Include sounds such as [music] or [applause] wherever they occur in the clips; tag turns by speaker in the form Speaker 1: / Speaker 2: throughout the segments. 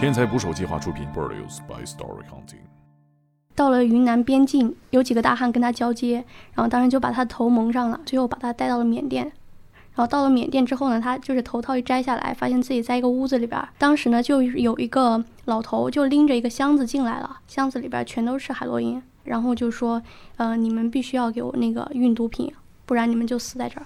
Speaker 1: 天才捕手计划出品，Produced by Story Hunting。
Speaker 2: 到了云南边境，有几个大汉跟他交接，然后当时就把他头蒙上了，最后把他带到了缅甸。然后到了缅甸之后呢，他就是头套一摘下来，发现自己在一个屋子里边。当时呢，就有一个老头就拎着一个箱子进来了，箱子里边全都是海洛因，然后就说：“呃，你们必须要给我那个运毒品，不然你们就死在这儿。”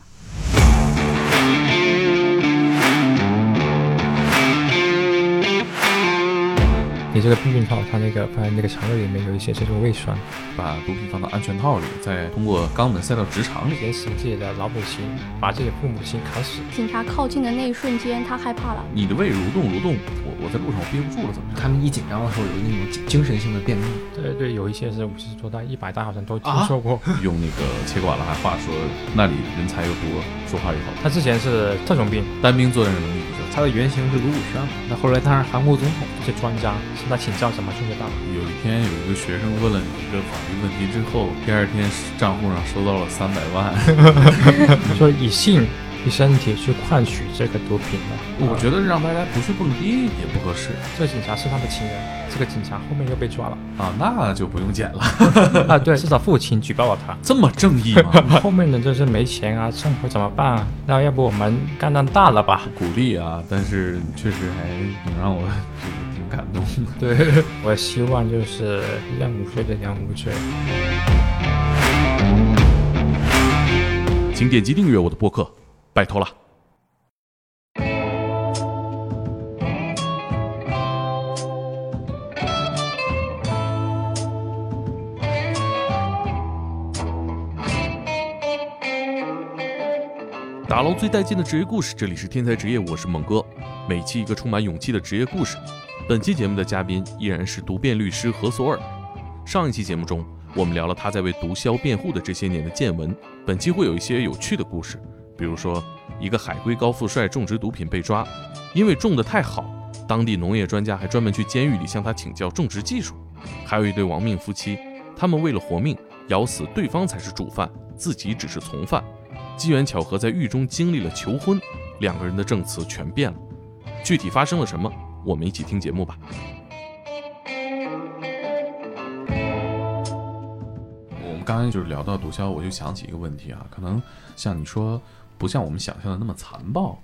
Speaker 3: 你这个避孕套，它那个放在那个肠胃里面有一些这种胃酸，
Speaker 1: 把毒品放到安全套里，再通过肛门塞到直肠里，
Speaker 3: 连死自己的老母亲，把自己的父母亲砍死。
Speaker 2: 警察靠近的那一瞬间，他害怕了。
Speaker 1: 你的胃蠕动蠕动，我我在路上我憋不住了，怎么？
Speaker 4: 他们一紧张的时候有那种精神性的便秘。
Speaker 3: 对对，有一些是五十多代一百大，好像都听说过。
Speaker 1: 用那个切管了还话说那里人才又多，说话又好。
Speaker 3: 他之前是特种兵，
Speaker 1: 单兵作战能力比较。
Speaker 4: 他的原型是卢武铉，那后来他是韩国总统，
Speaker 3: 这专家向他请教什么种这大麻。
Speaker 1: 有一天有一个学生问了你一个法律问题之后，第二天账户上收到了三百万，[laughs]
Speaker 3: 说以性以身体去换取这个毒品
Speaker 1: 的。我觉得让大家不去蹦迪也不合适。
Speaker 3: 这个警察是他的情人，这个警察后面又被抓了
Speaker 1: 啊，那就不用剪了
Speaker 3: 啊。对，至少父亲举报了他，
Speaker 1: 这么正义吗？[laughs]
Speaker 3: 后面的就是没钱啊，生活怎么办啊？那要不我们干干大了吧？
Speaker 1: 鼓励啊，但是确实还挺让我挺感动的。[laughs]
Speaker 3: 对，我希望就是一样无罪的两无罪。
Speaker 1: 请点击订阅我的播客，拜托了。打捞最带劲的职业故事，这里是天才职业，我是猛哥。每期一个充满勇气的职业故事。本期节目的嘉宾依然是毒辩律师何索尔。上一期节目中，我们聊了他在为毒枭辩护的这些年的见闻。本期会有一些有趣的故事，比如说一个海归高富帅种植毒品被抓，因为种的太好，当地农业专家还专门去监狱里向他请教种植技术。还有一对亡命夫妻，他们为了活命，咬死对方才是主犯，自己只是从犯。机缘巧合，在狱中经历了求婚，两个人的证词全变了。具体发生了什么？我们一起听节目吧。我们刚才就是聊到毒枭，我就想起一个问题啊，可能像你说，不像我们想象的那么残暴，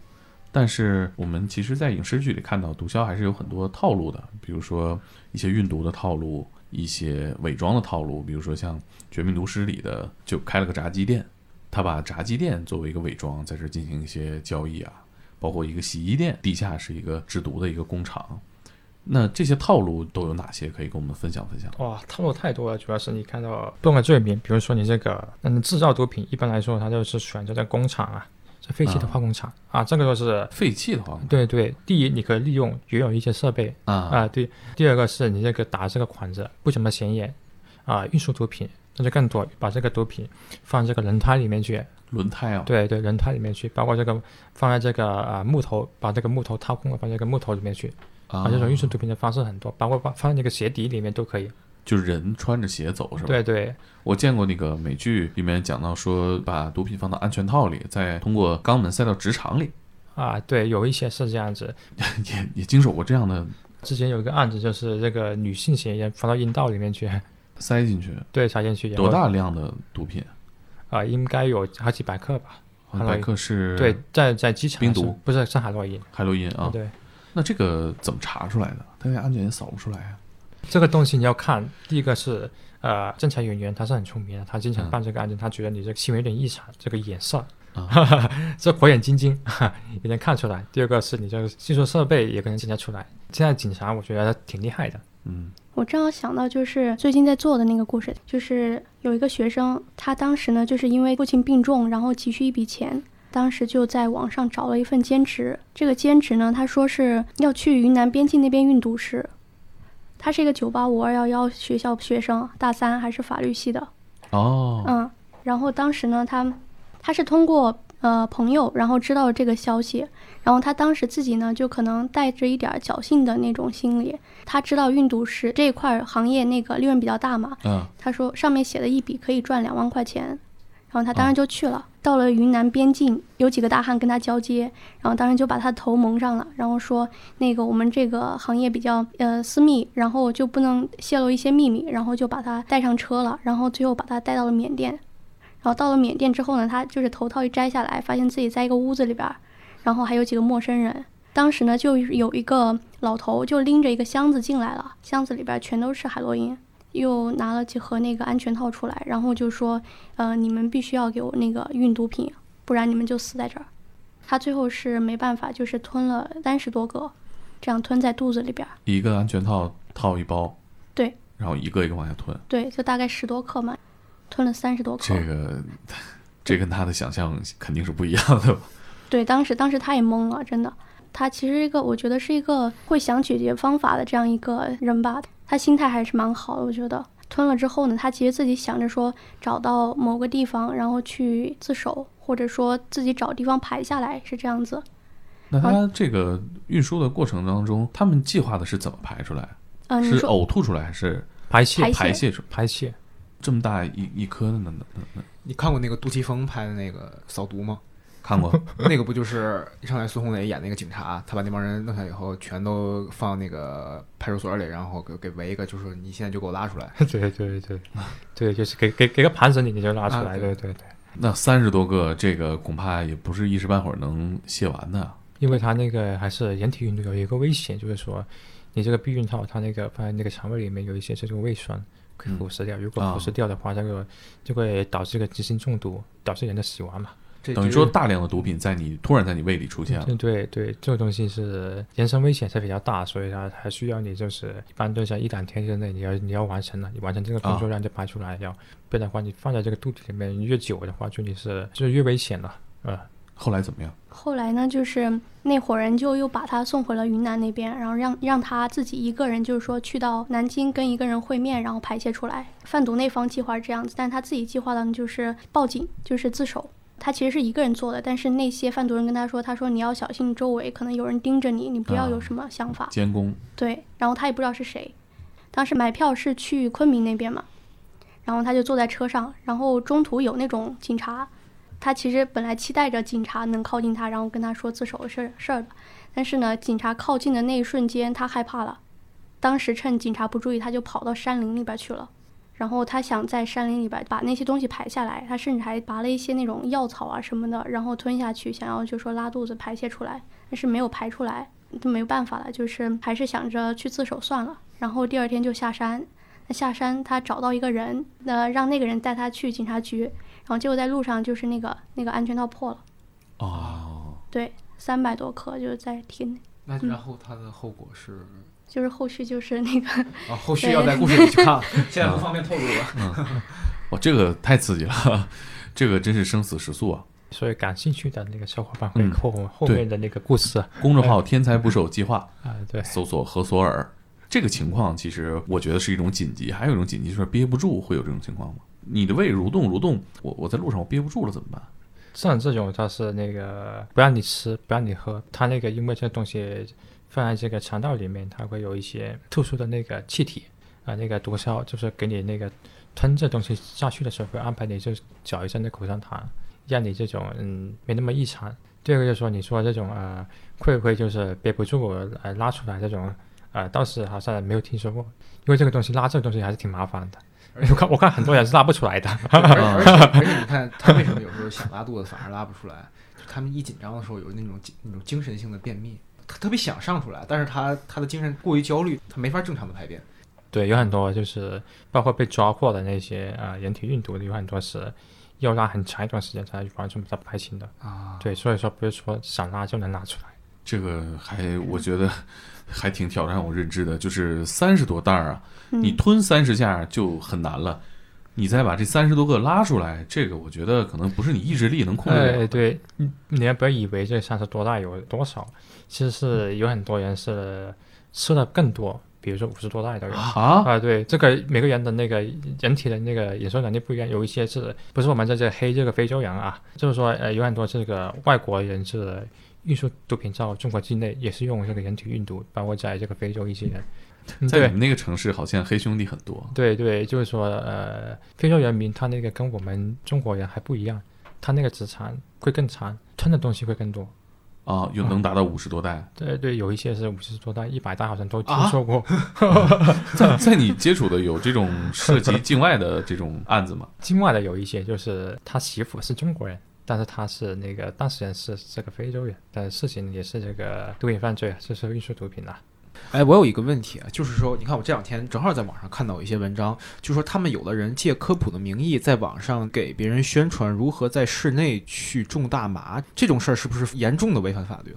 Speaker 1: 但是我们其实，在影视剧里看到毒枭还是有很多套路的，比如说一些运毒的套路，一些伪装的套路，比如说像《绝命毒师》里的，就开了个炸鸡店。他把炸鸡店作为一个伪装，在这进行一些交易啊，包括一个洗衣店，地下是一个制毒的一个工厂。那这些套路都有哪些？可以跟我们分享分享？
Speaker 3: 哇，套路太多了，主要是你看到不同的罪名，比如说你这个，嗯，制造毒品，一般来说它就是选择在工厂啊，在废弃的化工厂啊，这个就是
Speaker 1: 废弃的化工。
Speaker 3: 对对，第一，你可以利用原有一些设备啊啊，对。第二个是你这个打这个款子不怎么显眼啊，运输毒品。那就更多，把这个毒品放这个轮胎里面去。
Speaker 1: 轮胎啊？
Speaker 3: 对对，轮胎里面去，包括这个放在这个啊木头，把这个木头掏空了，放这个木头里面去。啊，这种运输毒品的方式很多，包括放放在那个鞋底里面都可以。
Speaker 1: 就是人穿着鞋走是吧？
Speaker 3: 对对，
Speaker 1: 我见过那个美剧里面讲到说，把毒品放到安全套里，再通过肛门塞到直肠里。
Speaker 3: 啊，对，有一些是这样子，[laughs]
Speaker 1: 也也经手过这样的。
Speaker 3: 之前有一个案子，就是这个女性嫌疑人放到阴道里面去。[laughs]
Speaker 1: 塞进去，
Speaker 3: 对，塞进去。
Speaker 1: 多大量的毒品？
Speaker 3: 啊，应该有好几百克吧。
Speaker 1: 百克是？
Speaker 3: 对，在在机场。
Speaker 1: 冰毒
Speaker 3: 不是上海洛因。
Speaker 1: 海洛因啊。
Speaker 3: 对。
Speaker 1: 那这个怎么查出来的？他那安检也扫不出来啊。
Speaker 3: 这个东西你要看，第一个是呃，侦查人员他是很聪明的，他经常办这个案件，他觉得你这个行为有点异常，这个眼色，啊 [laughs] 这火眼金睛 [laughs] 也能看出来。第二个是你这个技术设备也可能检查出来。现在警察我觉得挺厉害的。
Speaker 1: 嗯。
Speaker 2: 我正好想到，就是最近在做的那个故事，就是有一个学生，他当时呢，就是因为父亲病重，然后急需一笔钱，当时就在网上找了一份兼职。这个兼职呢，他说是要去云南边境那边运毒时，他是一个九八五二幺幺学校学生，大三还是法律系的。
Speaker 1: 哦，
Speaker 2: 嗯，然后当时呢，他他是通过。呃，朋友，然后知道了这个消息，然后他当时自己呢，就可能带着一点侥幸的那种心理。他知道运毒师这一块行业那个利润比较大嘛，
Speaker 1: 嗯，
Speaker 2: 他说上面写的一笔可以赚两万块钱，然后他当然就去了。到了云南边境，有几个大汉跟他交接，然后当时就把他头蒙上了，然后说那个我们这个行业比较呃私密，然后就不能泄露一些秘密，然后就把他带上车了，然后最后把他带到了缅甸，然后到了缅甸之后呢，他就是头套一摘下来，发现自己在一个屋子里边，然后还有几个陌生人，当时呢就有一个老头就拎着一个箱子进来了，箱子里边全都是海洛因。又拿了几盒那个安全套出来，然后就说：“呃，你们必须要给我那个运毒品，不然你们就死在这儿。”他最后是没办法，就是吞了三十多个，这样吞在肚子里边。
Speaker 1: 一个安全套套一包，
Speaker 2: 对，
Speaker 1: 然后一个一个往下吞，
Speaker 2: 对，就大概十多克嘛，吞了三十多克。
Speaker 1: 这个，[laughs] 这跟他的想象肯定是不一样的。
Speaker 2: 对，当时当时他也懵了，真的。他其实一个，我觉得是一个会想解决方法的这样一个人吧。他心态还是蛮好的，我觉得吞了之后呢，他其实自己想着说找到某个地方，然后去自首，或者说自己找地方排下来，是这样子。
Speaker 1: 那他这个运输的过程当中，他们计划的是怎么排出来？
Speaker 2: 嗯，
Speaker 1: 是呕吐出来还是
Speaker 3: 排泄？
Speaker 1: 排泄出
Speaker 3: 排泄。
Speaker 1: 这么大一一颗的呢？那那那，
Speaker 4: 你看过那个杜琪峰拍的那个扫毒吗？
Speaker 1: 看过 [laughs]
Speaker 4: 那个不就是一上来孙红雷演那个警察，他把那帮人弄下以后，全都放那个派出所里，然后给给围一个，就是你现在就给我拉出来。
Speaker 3: 对对对，[laughs] 对，就是给给给个盘子你你就拉出来。对对对。
Speaker 1: 那三十多个，这个恐怕也不是一时半会儿能卸完的。
Speaker 3: 因为他那个还是人体运动有一个危险，就是说你这个避孕套它那个放在那个肠胃里面有一些这种胃酸可以腐蚀掉，如果腐蚀掉的话，这个就会导致一个急性中毒，导致人的死亡嘛。
Speaker 1: 等于说，大量的毒品在你突然在你胃里出现了。
Speaker 3: 对对，这个东西是人身危险是比较大，所以它还需要你就是一般都在一两天之内你要你要完成了，你完成这个工作量就排出来，要不然的话你放在这个肚子里面越久的话，就你是就是越危险了。呃，
Speaker 1: 后来怎么样？
Speaker 2: 后来呢，就是那伙人就又把他送回了云南那边，然后让让他自己一个人，就是说去到南京跟一个人会面，然后排泄出来。贩毒那方计划是这样子，但他自己计划的就是报警，就是自首。他其实是一个人做的，但是那些贩毒人跟他说：“他说你要小心周围，可能有人盯着你，你不要有什么想法。”
Speaker 1: 监工。
Speaker 2: 对，然后他也不知道是谁。当时买票是去昆明那边嘛，然后他就坐在车上，然后中途有那种警察，他其实本来期待着警察能靠近他，然后跟他说自首的事事儿的，但是呢，警察靠近的那一瞬间，他害怕了，当时趁警察不注意，他就跑到山林里边去了。然后他想在山林里边把那些东西排下来，他甚至还拔了一些那种药草啊什么的，然后吞下去，想要就说拉肚子排泄出来，但是没有排出来，就没有办法了，就是还是想着去自首算了。然后第二天就下山，那下山他找到一个人，那让那个人带他去警察局，然后结果在路上就是那个那个安全套破了，
Speaker 1: 哦，
Speaker 2: 对，三百多克就是在体内。
Speaker 4: 那然后他的后果是？
Speaker 2: 就是后续就是那个
Speaker 4: 啊，[laughs] 后续要在故事里去看，[laughs] 现在不方便透露了。
Speaker 1: 嗯，哇，这个太刺激了，这个真是生死时速啊！
Speaker 3: 所以感兴趣的那个小伙伴会后后面的那个故事，
Speaker 1: 公众号“天才捕手计划 [laughs] ”
Speaker 3: 啊，对，
Speaker 1: 搜索何索尔。这个情况其实我觉得是一种紧急，还有一种紧急就是憋不住，会有这种情况吗？你的胃蠕动蠕动，我我在路上我憋不住了怎么办？
Speaker 3: 像这种它是那个不让你吃，不让你喝，它那个因为这东西。放在这个肠道里面，它会有一些特殊的那个气体啊，那个毒枭就是给你那个吞这东西下去的时候，会安排你就嚼一下那口香糖，让你这种嗯没那么异常。第二个就是说，你说这种呃会不会就是憋不住呃拉出来这种呃，倒是好像没有听说过，因为这个东西拉这个东西还是挺麻烦的。我看我看很多人是拉不出来的。
Speaker 4: 而且 [laughs] 而且你看他为什么有时候想拉肚子反而拉不出来？就他们一紧张的时候有那种那种精神性的便秘。他特别想上出来，但是他他的精神过于焦虑，他没法正常的排便。
Speaker 3: 对，有很多就是包括被抓获的那些啊人体运毒的，有很多是要拉很长一段时间才完全把它排清的
Speaker 4: 啊。
Speaker 3: 对，所以说不是说想拉就能拉出来。
Speaker 1: 这个还我觉得还挺挑战我认知的，就是三十多袋儿啊，你吞三十下就很难了。你再把这三十多个拉出来，这个我觉得可能不是你意志力能控制的。
Speaker 3: 哎，对，你你也不要以为这三十多袋有多少？其实是有很多人是吃的更多，比如说五十多袋的人
Speaker 1: 啊
Speaker 3: 啊，对，这个每个人的那个人体的那个忍受能力不一样，有一些是不是我们在这黑这个非洲人啊？就是说，呃，有很多这个外国人是运输毒品到中国境内，也是用这个人体运毒，包括在这个非洲一些人。
Speaker 1: 在你们那个城市，好像黑兄弟很多。
Speaker 3: 对对，就是说，呃，非洲人民他那个跟我们中国人还不一样，他那个职长会更长，吞的东西会更多。
Speaker 1: 啊，有能达到五十多代。
Speaker 3: 对对，有一些是五十多代、一百代，好像都听
Speaker 4: 啊
Speaker 3: 说过。[laughs]
Speaker 1: 在在你接触的有这种涉及境外的这种案子吗？[laughs]
Speaker 3: 境外的有一些就是他媳妇是中国人，但是他是那个当事人是这个非洲人，但事情也是这个毒品犯罪，就是运输毒品的。
Speaker 4: 哎，我有一个问题啊，就是说，你看我这两天正好在网上看到一些文章，就说他们有的人借科普的名义，在网上给别人宣传如何在室内去种大麻，这种事儿是不是严重的违反法律？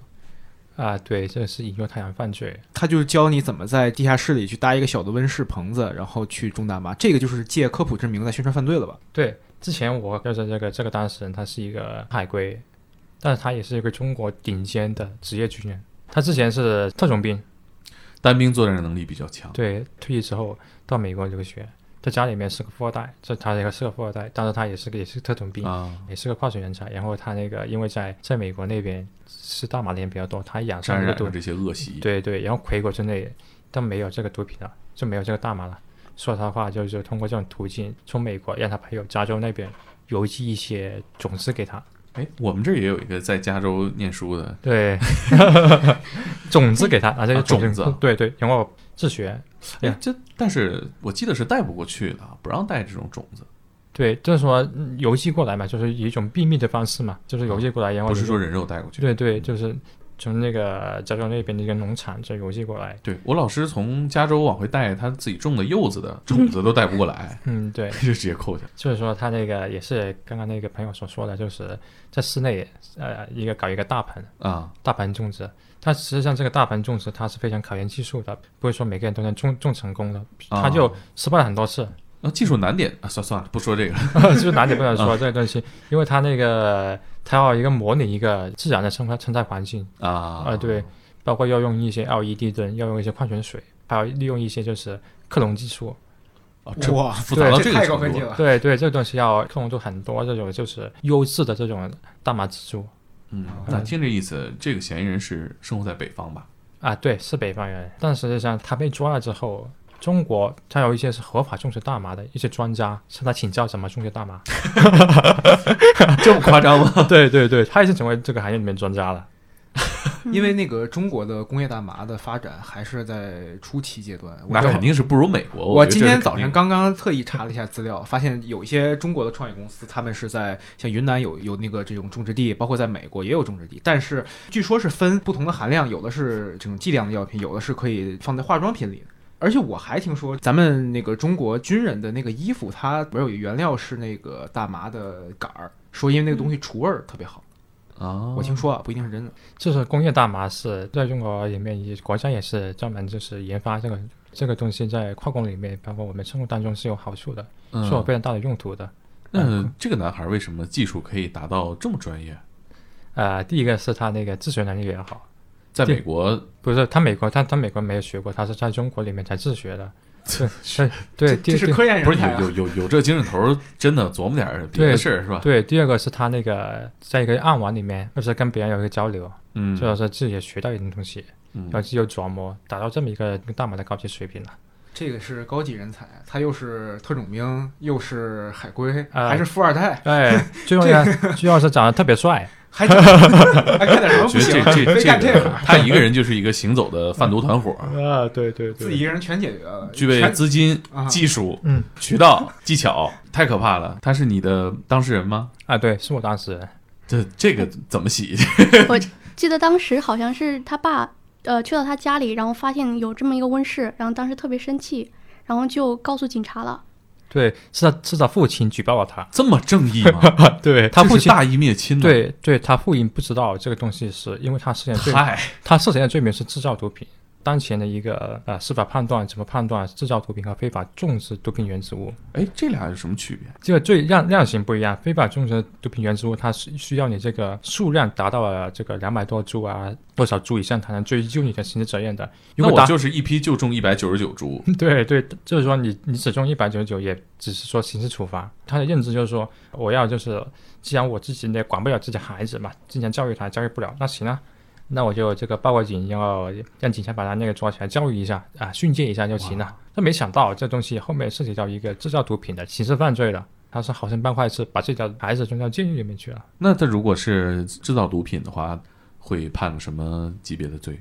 Speaker 3: 啊，对，这是引诱他人犯罪。
Speaker 4: 他就是教你怎么在地下室里去搭一个小的温室棚子，然后去种大麻，这个就是借科普之名在宣传犯罪了吧？
Speaker 3: 对，之前我就是这个这个当事人，他是一个海归，但是他也是一个中国顶尖的职业军人，他之前是特种兵，
Speaker 1: 单兵作战能力比较强。
Speaker 3: 对，退役之后到美国留学，在家里面是个富二代，这他这个是个富二代，但是他也是个也是特种兵，
Speaker 1: 啊，
Speaker 3: 也是个跨水人才。然后他那个因为在在美国那边吃大麻的人比较多，他养上了
Speaker 1: 这些恶习。
Speaker 3: 对对，然后回国之内都没有这个毒品了，就没有这个大麻了。说他话就是通过这种途径从美国让他朋友加州那边邮寄一些种子给他，
Speaker 1: 哎，我们这儿也有一个在加州念书的，
Speaker 3: 对，[laughs] 种子给他，拿这个
Speaker 1: 啊
Speaker 3: 种
Speaker 1: 种子
Speaker 3: 对对，然后自学，
Speaker 1: 哎，这但是我记得是带不过去的，不让带这种种子，
Speaker 3: 对，就是说嗯邮寄过来嘛，就是以一种秘密的方式嘛，就是邮寄过来，然后你
Speaker 1: 不是说人肉带过去。
Speaker 3: 对对，就是从那个加州那边的一个农场就邮寄过来。
Speaker 1: 对我老师从加州往回带他自己种的柚子的种子都带不过来，[laughs]
Speaker 3: 嗯，对，
Speaker 1: 就直接扣下。
Speaker 3: 就是说他那个也是刚刚那个朋友所说的，就是在室内呃一个搞一个大盆
Speaker 1: 啊，
Speaker 3: 大盆种植，它实际上这个大盆种植它是非常考验技术的，不会说每个人都能种种成功的，
Speaker 1: 啊
Speaker 3: 他就失败了很多次。
Speaker 1: 那技术难点啊，算算了，不说这个。[laughs]
Speaker 3: 技术难点不能说 [laughs] 这个东西，因为他那个它要一个模拟一个自然的生态生态环境
Speaker 1: 啊
Speaker 3: 啊、对，包括要用一些 LED 灯，要用一些矿泉水，还要利用一些就是克隆技术。
Speaker 4: 哇
Speaker 1: 复杂到
Speaker 4: 这
Speaker 1: 个程度
Speaker 4: 太高科技了。
Speaker 3: 对对，这个东西要克隆出很多这种就是优质的这种大麻植株
Speaker 1: 嗯，那听这意思，这个嫌疑人是生活在北方吧？
Speaker 3: 啊，对，是北方人，但实际上他被抓了之后。中国，它有一些是合法种植大麻的一些专家向他请教怎么种植大麻。[laughs] [laughs]
Speaker 1: 这么夸张吗？
Speaker 3: 对对对，他已经成为这个行业里面专家了。[laughs]
Speaker 4: 因为那个中国的工业大麻的发展还是在初期阶段，
Speaker 1: 那肯定是不如美国。
Speaker 4: 我今天早上刚刚特意查了一下资料，发现有一些中国的创业公司，他们是在像云南有有那个这种种植地，包括在美国也有种植地，但是据说是分不同的含量，有的是这种剂量的药品，有的是可以放在化妆品里的。而且我还听说，咱们那个中国军人的那个衣服，它里边有原料是那个大麻的杆儿，说因为那个东西除味儿特别好。
Speaker 1: 啊，
Speaker 4: 我听说啊，不一定是真的。
Speaker 3: 就是工业大麻是在中国里面，也国家也是专门就是研发这个这个东西，在化工里面，包括我们生活当中是有好处的，
Speaker 1: 嗯
Speaker 3: 是有非常大的用途的。
Speaker 1: 那这个男孩为什么技术可以达到这么专业？
Speaker 3: 呃，第一个是他那个自学能力也好，
Speaker 1: 在美国，
Speaker 3: 不是他美国他他美国没有学过，他是在中国里面才自学的。[laughs] 对对对，
Speaker 4: 这是科研
Speaker 1: 不是
Speaker 4: 人才啊
Speaker 1: 有有有有这精神头儿，真的琢磨点儿别的事儿是吧？
Speaker 3: 对，第二个是他那个在一个暗网里面，就是跟别人有一个交流，
Speaker 1: 嗯，
Speaker 3: 就是自己也学到一点东西，
Speaker 1: 嗯
Speaker 3: 然后自己有琢磨，达到这么一个大马的高级水平了。
Speaker 4: 这个是高级人才，他又是特种兵，又是海归，
Speaker 3: 啊
Speaker 4: 还是富二代，
Speaker 3: 哎，[laughs] 最重要最重要是长得特别帅，
Speaker 4: 还还干点什么不
Speaker 1: 我觉得
Speaker 4: 行？
Speaker 1: 这这
Speaker 4: 非干
Speaker 1: 这
Speaker 4: 个，
Speaker 1: 他一个人就是一个行走的贩毒团伙，[laughs]
Speaker 3: 啊，对对
Speaker 4: 自己一个人全解决了，
Speaker 1: 具备资金
Speaker 4: 啊、
Speaker 1: 技术、
Speaker 3: 嗯
Speaker 1: 渠道、技巧，太可怕了。他是你的当事人吗？
Speaker 3: 啊，对，是我当事人。
Speaker 1: 这这个怎么洗？[laughs]
Speaker 2: 我记得当时好像是他爸，呃，去到他家里，然后发现有这么一个温室，然后当时特别生气，然后就告诉警察了。
Speaker 3: 对，是他是他父亲举报了他。
Speaker 1: 这么正义吗？[laughs]
Speaker 3: 对他父亲，
Speaker 1: 大义灭亲呢。
Speaker 3: 对对，他父亲不知道这个东西是因为他涉嫌罪，他涉嫌的罪名是制造毒品。当前的一个呃司法判断怎么判断制造毒品和非法种植毒品原植物？
Speaker 1: 哎，这俩有什么区别？
Speaker 3: 这个最量量刑不一样，非法种植毒品原植物它是需要你这个数量达到了这个两百多株啊，多少株以上才能追究你的刑事责任的。如果
Speaker 1: 那我就是一批就种一百九十九株，[laughs]
Speaker 3: 对对，就是说你你只种一百九十九，也只是说刑事处罚。他的认知就是说，我要就是，既然我自己也管不了自己孩子嘛，经常教育他教育不了，那行啊，那我就这个报个警，然后让警察把他那个抓起来教育一下啊，训诫一下就行了。他没想到这东西后面涉及到一个制造毒品的刑事犯罪了。他是好心办坏事，把自己的孩子送到监狱里面去了。
Speaker 1: 那他如果是制造毒品的话，会判什么级别的罪？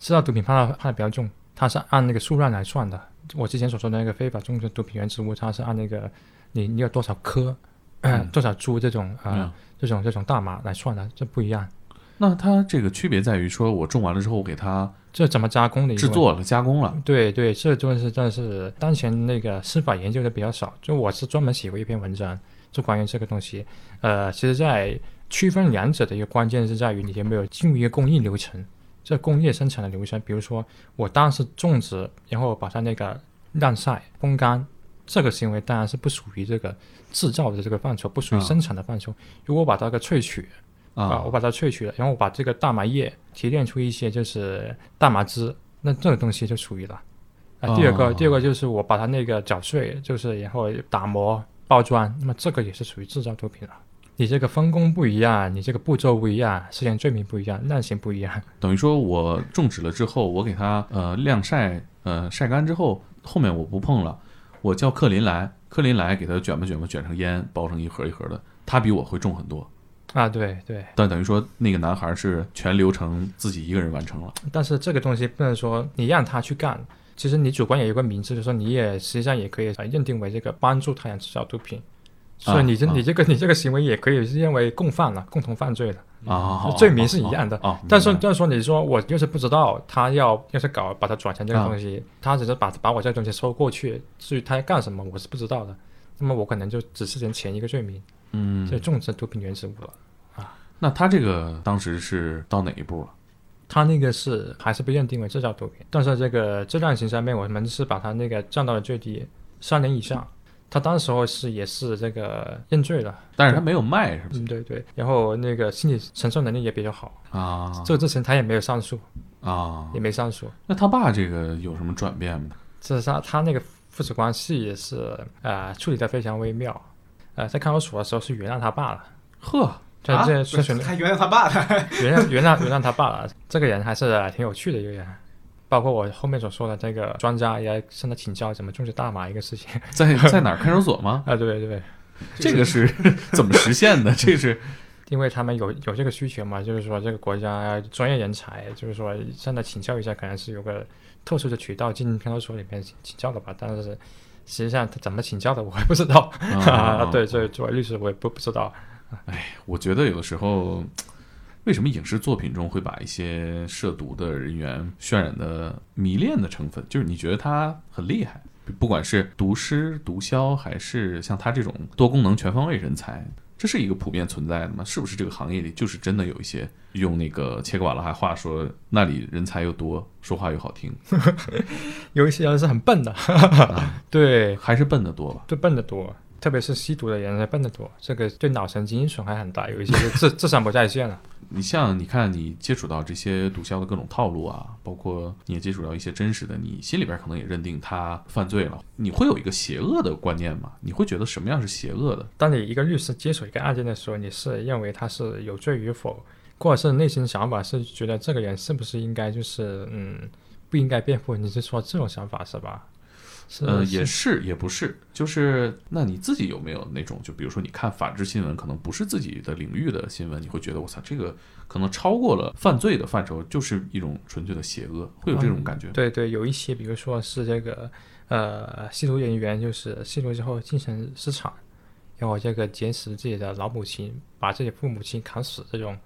Speaker 3: 制造毒品判的判的比较重，他是按那个数量来算的。我之前所说的那个非法种植毒品原植物，它是按那个你你有多少颗、多少株这种啊、
Speaker 1: 嗯
Speaker 3: 这种这种大麻来算的，这不一样。
Speaker 1: 那它这个区别在于说，我种完了之后，我给它
Speaker 3: 这怎么加工的？
Speaker 1: 制作了、加工了。
Speaker 3: 对对，这就是真的是当前那个司法研究的比较少。就我是专门写过一篇文章，就关于这个东西。呃，其实，在区分两者的一个关键是在于你有没有进入一个工艺流程，这工业生产的流程。比如说，我当时种植，然后把它那个晾晒、风干，这个行为当然是不属于这个制造的这个范畴，不属于
Speaker 1: 啊
Speaker 3: 生产的范畴。如果把它给萃取，啊，
Speaker 1: 啊
Speaker 3: 我把它萃取了，然后我把这个大麻叶提炼出一些就是大麻汁，那这个东西就属于了。啊，第二个，
Speaker 1: 哦
Speaker 3: 第二个就是我把它那个搅碎，就是然后打磨包装，那么这个也是属于制造毒品了。你这个分工不一样，你这个步骤不一样，涉嫌罪名不一样，量刑不一样。
Speaker 1: 等于说我种植了之后，我给它呃晾晒，呃晒干之后，后面我不碰了，我叫克林来，克林来给它卷吧卷吧卷成烟，包成一盒一盒的，他比我会重很多。
Speaker 3: 啊，对对，
Speaker 1: 但等于说那个男孩是全流程自己一个人完成了。
Speaker 3: 但是这个东西不能说你让他去干，其实你主观也有个名字，就是说你也实际上也可以呃认定为这个帮助他人制造毒品，所以你这、
Speaker 1: 啊
Speaker 3: 你这个你这个行为也可以认为共犯了，共同犯罪了。
Speaker 1: 啊，
Speaker 3: 罪名是一样的
Speaker 1: 啊。
Speaker 3: 但是但是说你说我就是不知道他要要是搞把它转成这个
Speaker 1: 啊
Speaker 3: 东西，他只是把把我这个东西收过去，至于他要干什么我是不知道的。那么我可能就只是成前一个罪名，
Speaker 1: 嗯
Speaker 3: 就，种植毒品原植物了啊。
Speaker 1: 那他这个当时是到哪一步了？
Speaker 3: 他那个是还是被认定为制造毒品，但是这个质量刑上面我们是把他那个降到了最低三年以上。他当时候是也是这个认罪了，
Speaker 1: 但是他没有卖，是不是？
Speaker 3: 嗯对对，然后那个心理承受能力也比较好，
Speaker 1: 啊，
Speaker 3: 这个之前他也没有上诉，
Speaker 1: 啊
Speaker 3: 也，没上诉。
Speaker 1: 那他爸这个有什么转变吗？
Speaker 3: 这是他他那个父子关系也是呃处理的非常微妙，呃，在看守所的时候是原谅他爸了，
Speaker 1: 呵，
Speaker 3: 这
Speaker 4: 啊？
Speaker 3: 这这选
Speaker 4: 他原谅他爸了，[laughs]
Speaker 3: 原谅原谅原谅他爸了，这个人还是呃挺有趣的一个人。包括我后面所说的这个专家也向他请教怎么种植大麻一个事情。[laughs]
Speaker 1: 在在哪儿？看守所吗？
Speaker 3: 啊，对对，
Speaker 1: 这个是 [laughs] 怎么实现的？这是
Speaker 3: 因为他们有有这个需求嘛，就是说这个国家专业人才，就是说向他请教一下，可能是有个特殊的渠道进看守所里面请请教的吧，但是实际上他怎么请教的我还不知道，
Speaker 1: 啊 [laughs]
Speaker 3: 对，这作为律师我也不不知道。
Speaker 1: 哎我觉得有的时候，为什么影视作品中会把一些涉毒的人员渲染的迷恋的成分，就是你觉得他很厉害，不管是毒师、毒枭，还是像他这种多功能全方位人才，这是一个普遍存在的吗？是不是这个行业里就是真的有一些用那个切格瓦拉话说，那里人才又多，说话又好听，[laughs]
Speaker 3: 有一些人是很笨的，[laughs] 对，
Speaker 1: 还是笨的多吧？
Speaker 3: 对笨的多，特别是吸毒的人笨得多，这个对脑神经损害很大，有一些就智智商不在线了。
Speaker 1: 你像你看，你接触到这些毒枭的各种套路啊，包括你也接触到一些真实的，你心里边可能也认定他犯罪了，你会有一个邪恶的观念吗？你会觉得什么样是邪恶的？
Speaker 3: 当你一个律师接手一个案件的时候，你是认为他是有罪与否，或者是内心想法是觉得这个人是不是应该就是嗯不应该辩护？你是说这种想法是吧？是
Speaker 1: 呃，也是也不是，就是那你自己有没有那种，就比如说你看法制新闻，可能不是自己的领域的新闻，你会觉得我操，这个可能超过了犯罪的范畴，就是一种纯粹的邪恶，会有这种感觉？
Speaker 3: 对对，有一些比如说是这个呃吸毒人员，就是吸毒之后精神失常，然后这个劫持自己的老母亲，把自己父母亲砍死这种，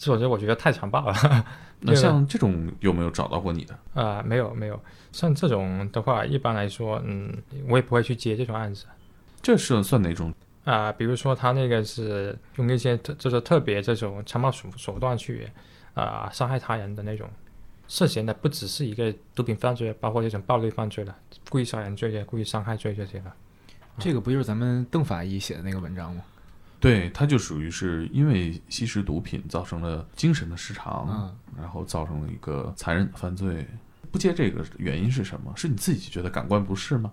Speaker 3: 这种就我觉得太残暴了。[laughs]
Speaker 1: 那像这种有没有找到过你的？
Speaker 3: 啊、[laughs] 没有没有，像这种的话，一般来说，嗯，我也不会去接这种案子。
Speaker 1: 这是算哪种？
Speaker 3: 啊、比如说他那个是用一些特就是特别这种残暴手手段去啊、伤害他人的那种，涉嫌的不只是一个毒品犯罪，包括这种暴力犯罪了，故意杀人罪的、故意伤害罪这些了。
Speaker 4: 这个不就是咱们邓法医写的那个文章吗？
Speaker 1: 对，他就属于是因为吸食毒品造成了精神的失常，
Speaker 4: 嗯，
Speaker 1: 然后造成了一个残忍的犯罪。不接这个原因是什么？是你自己觉得感官不适吗？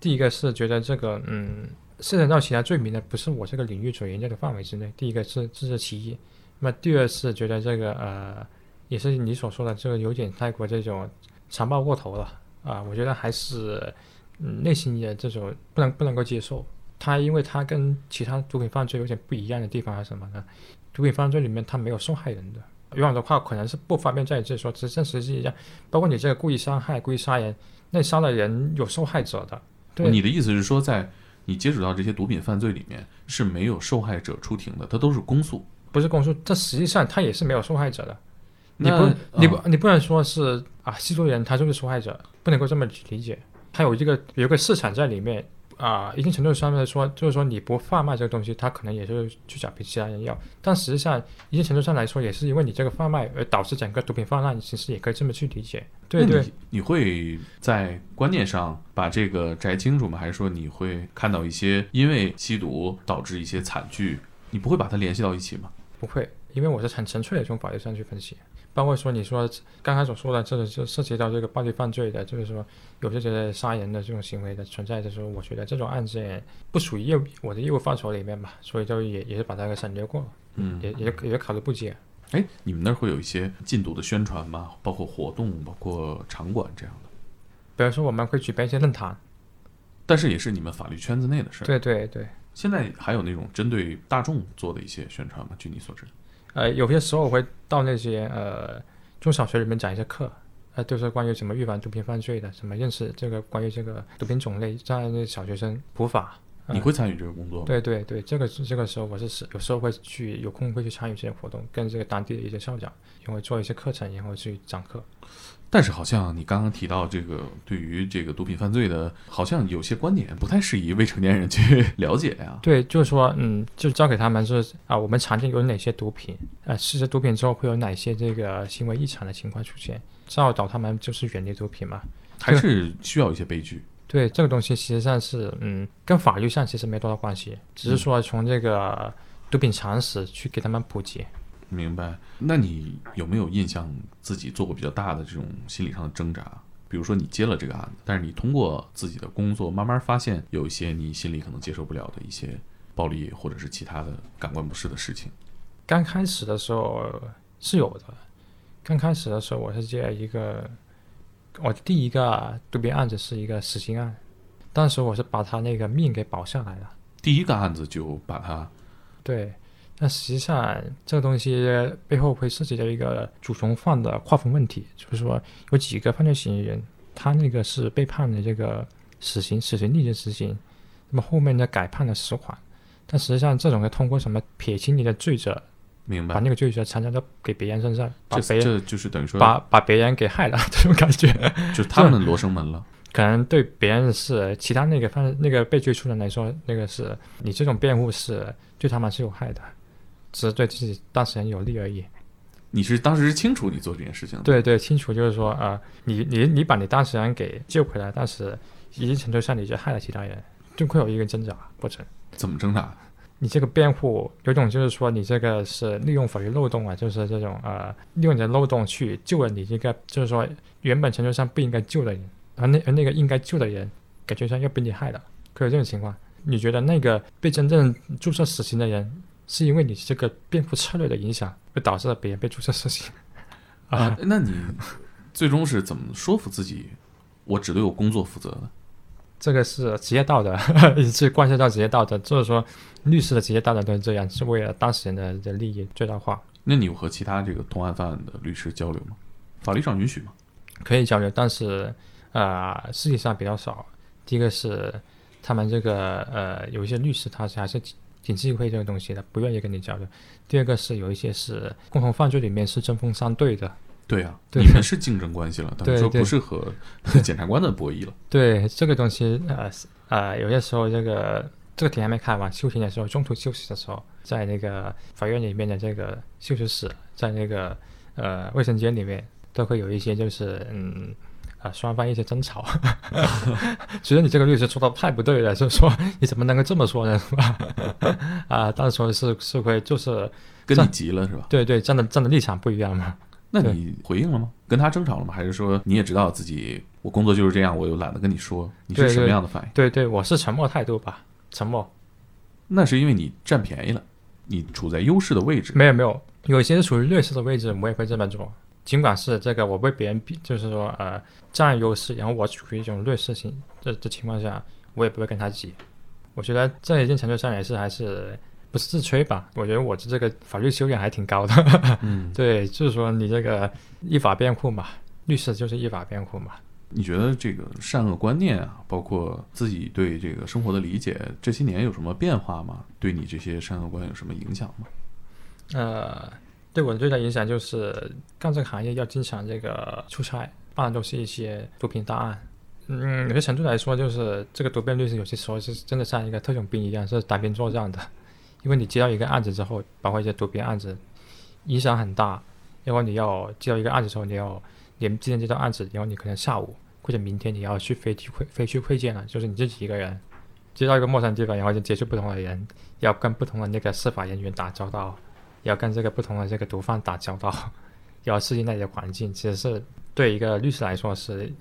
Speaker 3: 第一个是觉得这个嗯，涉及到其他罪名的不是我这个领域所研究的范围之内，第一个是这是其一。那么第二是觉得这个呃，也是你所说的这个有点太过这种残暴过头了啊，我觉得还是嗯内心的这种不能不能够接受。它因为它跟其他毒品犯罪有点不一样的地方是什么呢？毒品犯罪里面它没有受害人的，有样的话可能是不方便在这里说，只是实际上，包括你这个故意伤害、故意杀人，那杀了人有受害者的。对，
Speaker 1: 你的意思是说，在你接触到这些毒品犯罪里面是没有受害者出庭的，它都是公诉。
Speaker 3: 不是公诉，这实际上他也是没有受害者的。你
Speaker 1: 那
Speaker 3: 不，你不
Speaker 1: 啊，
Speaker 3: 你不能说是啊，吸毒人他就是受害者，不能够这么去理解。他有一个有一个市场在里面啊，一定程度上面说，就是说你不贩卖这个东西，他可能也是去找比其他人要。但实际上，一定程度上来说，也是因为你这个贩卖而导致整个毒品泛滥，其实也可以这么去理解。对对，
Speaker 1: 你你会在观念上把这个摘清楚吗？还是说你会看到一些因为吸毒导致一些惨剧，你不会把它联系到一起吗？
Speaker 3: 不会，因为我是很纯粹的从法律上去分析，包括说你说刚才所说的，这个就涉及到这个暴力犯罪的，就是说有这些杀人的这种行为的存在的时候，我觉得这种案件不属于业务我的业务范畴里面吧，所以就也也是把它给省略过了，
Speaker 1: 嗯，
Speaker 3: 也也也考虑不接。
Speaker 1: 哎，你们那儿会有一些禁毒的宣传吗？包括活动，包括场馆这样的，
Speaker 3: 比如说我们会举办一些论坛，
Speaker 1: 但是也是你们法律圈子内的事儿。
Speaker 3: 对对对，
Speaker 1: 现在还有那种针对大众做的一些宣传吗？据你所知？
Speaker 3: 呃，有些时候我会到那些呃中小学里面讲一些课，呃，就是关于怎么预防毒品犯罪的，怎么认识这个关于这个毒品种类，让那个小学生普法。呃
Speaker 1: 你会参与这个工作吗？
Speaker 3: 对对对，这个这个时候我是是有时候会去有空会去参与这些活动，跟这个当地的一些校长，也会做一些课程，然后去讲课。
Speaker 1: 但是好像你刚刚提到这个对于这个毒品犯罪的，好像有些观点不太适宜未成年人去 [laughs] 了解呀。
Speaker 3: 对，就是说，嗯，就教给他们是啊，我们常见有哪些毒品，呃，吸食毒品之后会有哪些这个行为异常的情况出现，教导他们就是远离毒品嘛。
Speaker 1: 还是需要一些悲剧。
Speaker 3: 对这个东西，实际上是嗯，跟法律上其实没多大关系，只是说从这个毒品常识去给他们普及。
Speaker 1: 明白？那你有没有印象自己做过比较大的这种心理上的挣扎？比如说你接了这个案子，但是你通过自己的工作慢慢发现有一些你心里可能接受不了的一些暴力或者是其他的感官不适的事情。
Speaker 3: 刚开始的时候是有的，刚开始的时候我是接一个，我第一个毒品案子是一个死刑案，当时我是把他那个命给保下来了。
Speaker 1: 第一个案子就把他
Speaker 3: 对，但实际上这个东西背后会涉及到一个主从犯的划分问题，就是说有几个犯罪嫌疑人，他那个是被判的这个死刑，死刑立即执行，那么后面呢改判了死缓，但实际上这种要通过什么撇清你的罪责，
Speaker 1: 明白
Speaker 3: 把？那个罪责强加到给别人身上，把别人
Speaker 1: 这这就是等于说，
Speaker 3: 把把别人给害了，[laughs] 这种感觉，
Speaker 1: 就是他们罗生门了。
Speaker 3: 可能对别人是其他那个犯那个被追诉人来说，那个是你这种辩护是对他们是有害的，只是对自己当事人有利而已。
Speaker 1: 你是当时是清楚你做这件事情的，
Speaker 3: 对对，清楚就是说啊、呃你你你把你当事人给救回来，但是一定程度上你就害了其他人，就会有一个挣扎过程。
Speaker 1: 怎么挣扎？
Speaker 3: 你这个辩护有种就是说你这个是利用法律漏洞啊，就是这种呃利用你的漏洞去救了你这个就是说原本程度上不应该救的人，而那而那个应该救的人感觉上又被你害了，会有这种情况。你觉得那个被真正注射死刑的人，是因为你这个辩护策略的影响，会导致了别人被注射死刑
Speaker 1: 啊，那你最终是怎么说服自己，我只对我工作负责的？
Speaker 3: 这个是职业道德，是贯彻到职业道德，就是说律师的职业道德都是这样，是为了当事人的的利益最大化。
Speaker 1: 那你有和其他这个同案犯的律师交流吗？法律上允许吗？
Speaker 3: 可以交流，但是呃，实际上比较少。第一个是他们这个呃，有一些律师他是还是挺挺忌讳这个东西的，不愿意跟你交流。第二个是有一些是共同犯罪里面是针锋相对的，
Speaker 1: 对啊，
Speaker 3: 对
Speaker 1: 你们是竞争关系了，等于
Speaker 3: 对对
Speaker 1: 说不是和检察官的博弈了。
Speaker 3: 对这个东西，呃是呃，有些时候这个这个庭还没开完，休庭的时候，中途休息的时候，在那个法院里面的这个休息室，在那个呃卫生间里面，都会有一些就是嗯。啊，双方一些争吵，[laughs] 觉得你这个律师说的太不对了，就是说你怎么能够这么说呢，是吧？啊，当时说是是会就是
Speaker 1: 跟你急了是吧？
Speaker 3: 对对站的站的立场不一样嘛，
Speaker 1: 那你回应了吗？跟他争吵了吗？还是说你也知道自己我工作就是这样，我又懒得跟你说？你是什么样的反应？
Speaker 3: 对对，我是沉默态度吧，沉默。
Speaker 1: 那是因为你占便宜了，你处在优势的位置。
Speaker 3: 没有没有，有一些是处于劣势的位置，我也会这么做。尽管是这个我被别人比，就是说呃占优势，然后我处于一种劣势性这这情况下，我也不会跟他急。我觉得在一定程度上也是还是不是自吹吧？我觉得我这个法律修养还挺高的。
Speaker 1: 嗯，[laughs]
Speaker 3: 对，就是说你这个依法辩护嘛，律师就是依法辩护嘛。
Speaker 1: 你觉得这个善恶观念啊，包括自己对这个生活的理解，这些年有什么变化吗？对你这些善恶观有什么影响吗？
Speaker 3: 呃，对我的最大影响就是干这个行业要经常这个出差，办的都是一些毒品大案。嗯，有些程度来说，就是这个毒辩律师有些时候是真的像一个特种兵一样，是单兵作战的。因为你接到一个案子之后，包括一些毒品案子，影响很大。然后你要接到一个案子之后，你要连今天接到案子，然后你可能下午或者明天你要去飞去会飞去会见了，就是你自己一个人接到一个陌生地方，然后就接触不同的人，要跟不同的那个司法人员打交道。要跟这个不同的这个毒贩打交道，要适应那里的环境，其实是对一个律师来说是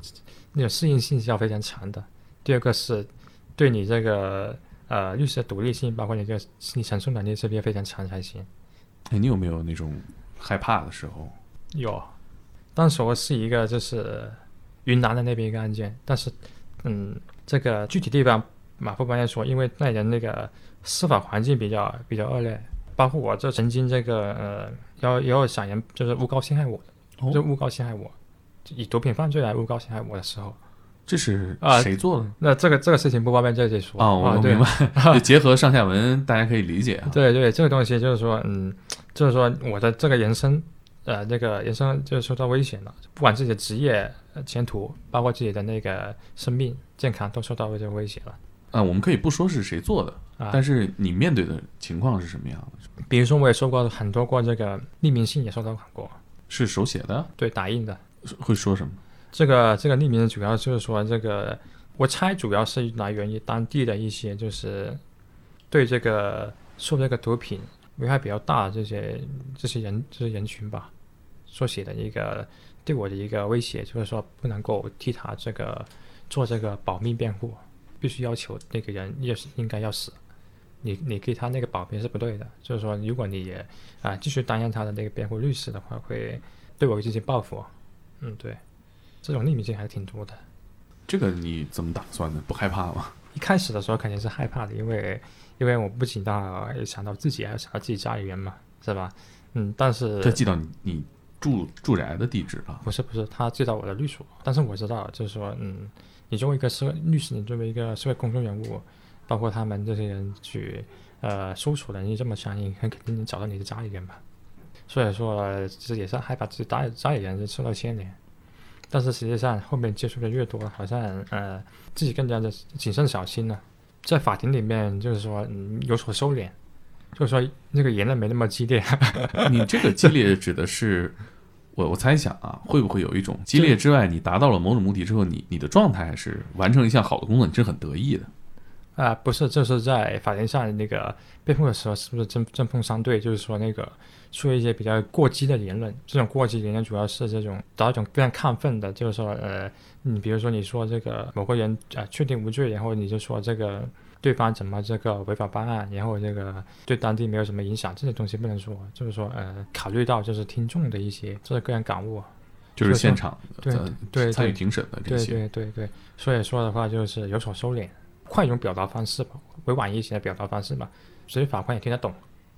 Speaker 3: 那种适应性是要非常强的。第二个是对你这个呃律师的独立性，包括你这个心理承受能力是要非常强才行。
Speaker 1: 哎，你有没有那种害怕的时候？
Speaker 3: 有，当时我是一个就是云南的那边一个案件，但是嗯，这个具体地方马不方便说，因为那人那个司法环境比较比较恶劣。包括我这曾经这个呃，要也有想人就是诬告陷害我的，就诬告陷害我，以毒品犯罪来诬告陷害我的时候，
Speaker 1: 这是
Speaker 3: 啊
Speaker 1: 谁做的？
Speaker 3: 那这个这个事情不方便在这里说
Speaker 1: 啊，我明白，[laughs] 就结合上下文，大家可以理解啊。
Speaker 3: 对对，这个东西就是说，嗯，就是说我的这个人生，呃，那个人生就是受到危险了，不管自己的职业前途，包括自己的那个生命健康都受到这个威胁了。
Speaker 1: 啊，我们可以不说是谁做的，但是你面对的情况是什么样的？
Speaker 3: 比如说，我也收过很多过这个匿名信，也收到过，
Speaker 1: 是手写的，
Speaker 3: 对，打印的。
Speaker 1: 会说什么？
Speaker 3: 这个这个匿名的主要就是说，这个我猜主要是来源于当地的一些就是对这个受这个毒品危害比较大的这些这些人这些人群吧，所写的一个对我的一个威胁，就是说不能够替他这个做这个保密辩护，必须要求那个人也是应该要死。你你给他那个保辩是不对的，就是说，如果你也啊继续担任他的那个辩护律师的话，会对我进行报复。嗯，对，这种匿名性还是挺多的。
Speaker 1: 这个你怎么打算的？不害怕吗？
Speaker 3: 一开始的时候肯定是害怕的，因为因为我不仅到想到自己，还要想到自己家里人嘛，是吧？嗯，但是
Speaker 1: 他寄到你你住住宅的地址了？
Speaker 3: 不是不是，他寄到我的律所。但是我知道，就是说，嗯，你作为一个社会律师，你作为一个社会公众人物。包括他们这些人去，呃，搜索能力这么强，硬很肯定能找到你的家里人吧。所以说，其实也是害怕自己家家里人受到牵连。但是实际上，后面接触的越多，好像呃，自己更加的谨慎小心了。在法庭里面，就是说嗯有所收敛，就是说那个言论没那么激烈。[laughs]
Speaker 1: 你这个激烈指的是，我我猜想啊，会不会有一种激烈之外，你达到了某种目的之后，你你的状态还是完成一项好的工作，你是很得意的。
Speaker 3: 啊，不是，就是在法庭上那个辩护的时候，是不是针针锋相对？就是说那个说一些比较过激的言论，这种过激言论主要是这种达到一种非常亢奋的，就是说，呃，你比如说你说这个某个人啊确定无罪，然后你就说这个对方怎么这个违法办案，然后这个对当地没有什么影响，这些东西不能说，就是说呃，考虑到就是听众的一些这是个人感悟，
Speaker 1: 就是现场
Speaker 3: 对对
Speaker 1: 参与庭审的这
Speaker 3: 些，对对对对，所以说的话就是有所收敛。换一种表达方式吧，委婉一些的表达方式吧，所以法官也听得懂。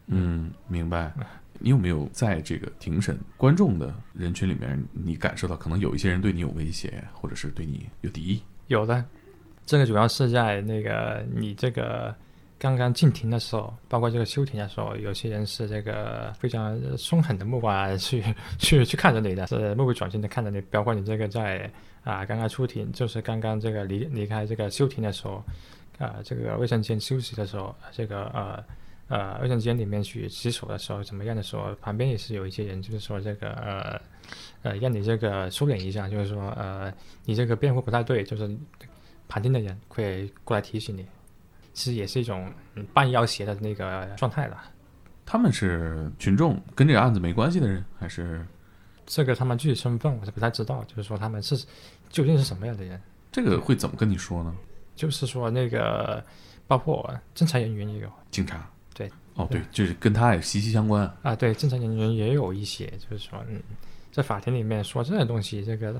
Speaker 1: 嗯，明白。你有没有在这个庭审观众的人群里面，你感受到可能有一些人对你有威胁，或者是对你有敌意？
Speaker 3: 有的，这个主要是在那个你这个刚刚进庭的时候，包括这个休庭的时候，有些人是这个非常凶狠的目光去去去看着你的，是目不转睛的看着你，包括你这个在。啊，刚刚出庭就是刚刚这个离离开这个休庭的时候，啊，这个卫生间休息的时候，这个呃呃卫生间里面去洗手的时候怎么样的时候，旁边也是有一些人，就是说这个呃呃让你这个收敛一下，就是说呃你这个辩护不太对，就是旁听的人会过来提醒你，其实也是一种半要挟的那个状态了。
Speaker 1: 他们是群众，跟这个案子没关系的人，还是？
Speaker 3: 这个他们具体身份我是不太知道，就是说他们是究竟是什么样的人？
Speaker 1: 这个会怎么跟你说呢？
Speaker 3: 就是说那个包括侦查人员也有，
Speaker 1: 警察
Speaker 3: 对，
Speaker 1: 哦对，就是跟他也息息相关
Speaker 3: 啊。对，侦查人员也有一些，就是说嗯，在法庭里面说这些东西，这个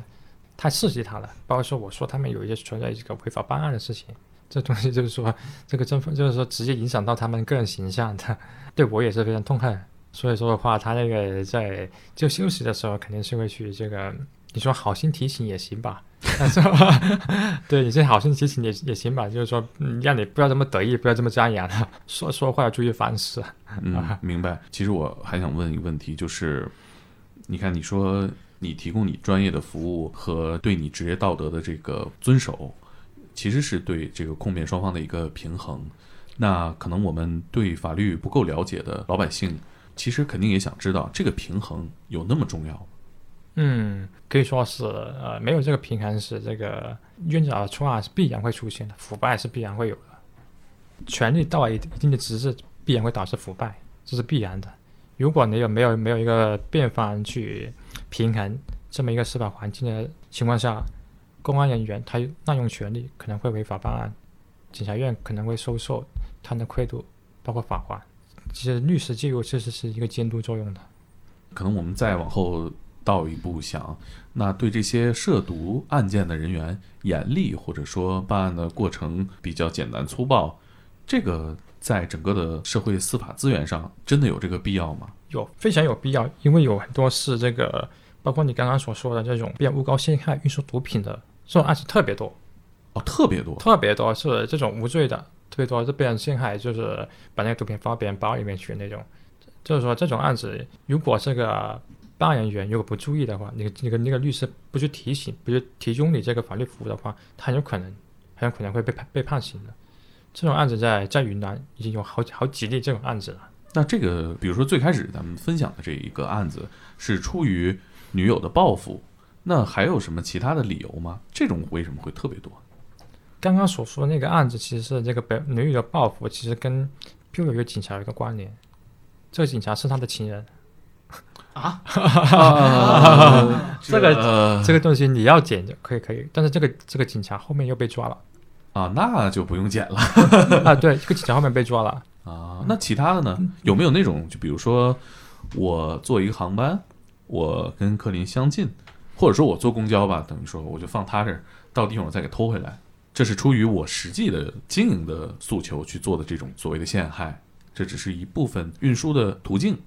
Speaker 3: 太刺激他了。包括说我说他们有一些存在一个违法办案的事情，这东西就是说，这个政府就是说直接影响到他们个人形象的，对我也是非常痛恨。所以说的话，他那个在就休息的时候，肯定是会去这个，你说好心提醒也行吧，但是 [laughs] 对你这好心提醒也也行吧，就是说，嗯，让你不要这么得意，不要这么张扬，说说话要注意方式。
Speaker 1: 嗯，[laughs] 明白。其实我还想问一个问题，就是你看，你说你提供你专业的服务和对你职业道德的这个遵守，其实是对这个控辩双方的一个平衡。那可能我们对法律不够了解的老百姓。其实肯定也想知道这个平衡有那么重要？
Speaker 3: 嗯，可以说是呃，没有这个平衡是这个冤假错案是必然会出现的，腐败是必然会有的。权力到了一定的极致，必然会导致腐败，这是必然的。如果你有没有没有一个辩方去平衡这么一个司法环境的情况下，公安人员他滥用权力可能会违法办案，检察院可能会收受他的贿赂，包括法官。其实律师介入确实是一个监督作用的。
Speaker 1: 可能我们再往后倒一步想，那对这些涉毒案件的人员严厉，或者说办案的过程比较简单粗暴，这个在整个的社会司法资源上，真的有这个必要吗？
Speaker 3: 有，非常有必要，因为有很多是这个，包括你刚刚所说的这种，比较诬告陷害、运输毒品的这种案子特别多。
Speaker 1: 哦，特别多，
Speaker 3: 特别多是这种无罪的。特别多是被人陷害，就是把那个毒品放到别人包里面去那种。就是说这种案子，如果这个办案人员如果不注意的话，你你跟那个律师不去提醒，不去提供你这个法律服务的话，他很有可能很有可能会被判被判刑的。这种案子在在云南已经有好好几例这种案子了。
Speaker 1: 那这个，比如说最开始咱们分享的这一个案子是出于女友的报复，那还有什么其他的理由吗？这种为什么会特别多？
Speaker 3: 刚刚所说的那个案子，其实是这个被女友的报复，其实跟又有一个警察有一个关联。这个警察是他的情人 [laughs]
Speaker 4: 啊？
Speaker 3: 这个这个东西你要剪就可以可以，但是这个这个警察后面又被抓了
Speaker 1: 啊，那就不用剪了 [laughs]
Speaker 3: 啊。对，这个警察后面被抓了
Speaker 1: 啊。那其他的呢？有没有那种就比如说我坐一个航班，我跟克林相近，或者说我坐公交吧，等于说我就放他这儿，到地方我再给偷回来。这是出于我实际的经营的诉求去做的这种所谓的陷害，这只是一部分运输的途径，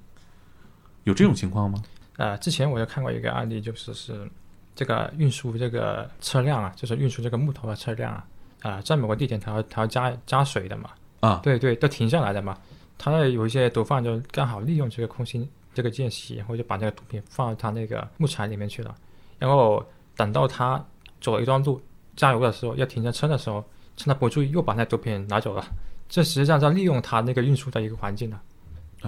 Speaker 1: 有这种情况吗？
Speaker 3: 呃，之前我就看过一个案例，就是是这个运输这个车辆啊，就是运输这个木头的车辆啊，啊，在某个地点它要它要加加水的嘛，
Speaker 1: 啊，
Speaker 3: 对对，都停下来的嘛，他有一些毒贩就刚好利用这个空心这个间隙，然后就把那个毒品放到他那个木材里面去了，然后等到他走了一段路。加油的时候要停下车的时候，趁他不注意又把那毒品拿走了。这实际上在利用他那个运输的一个环境了。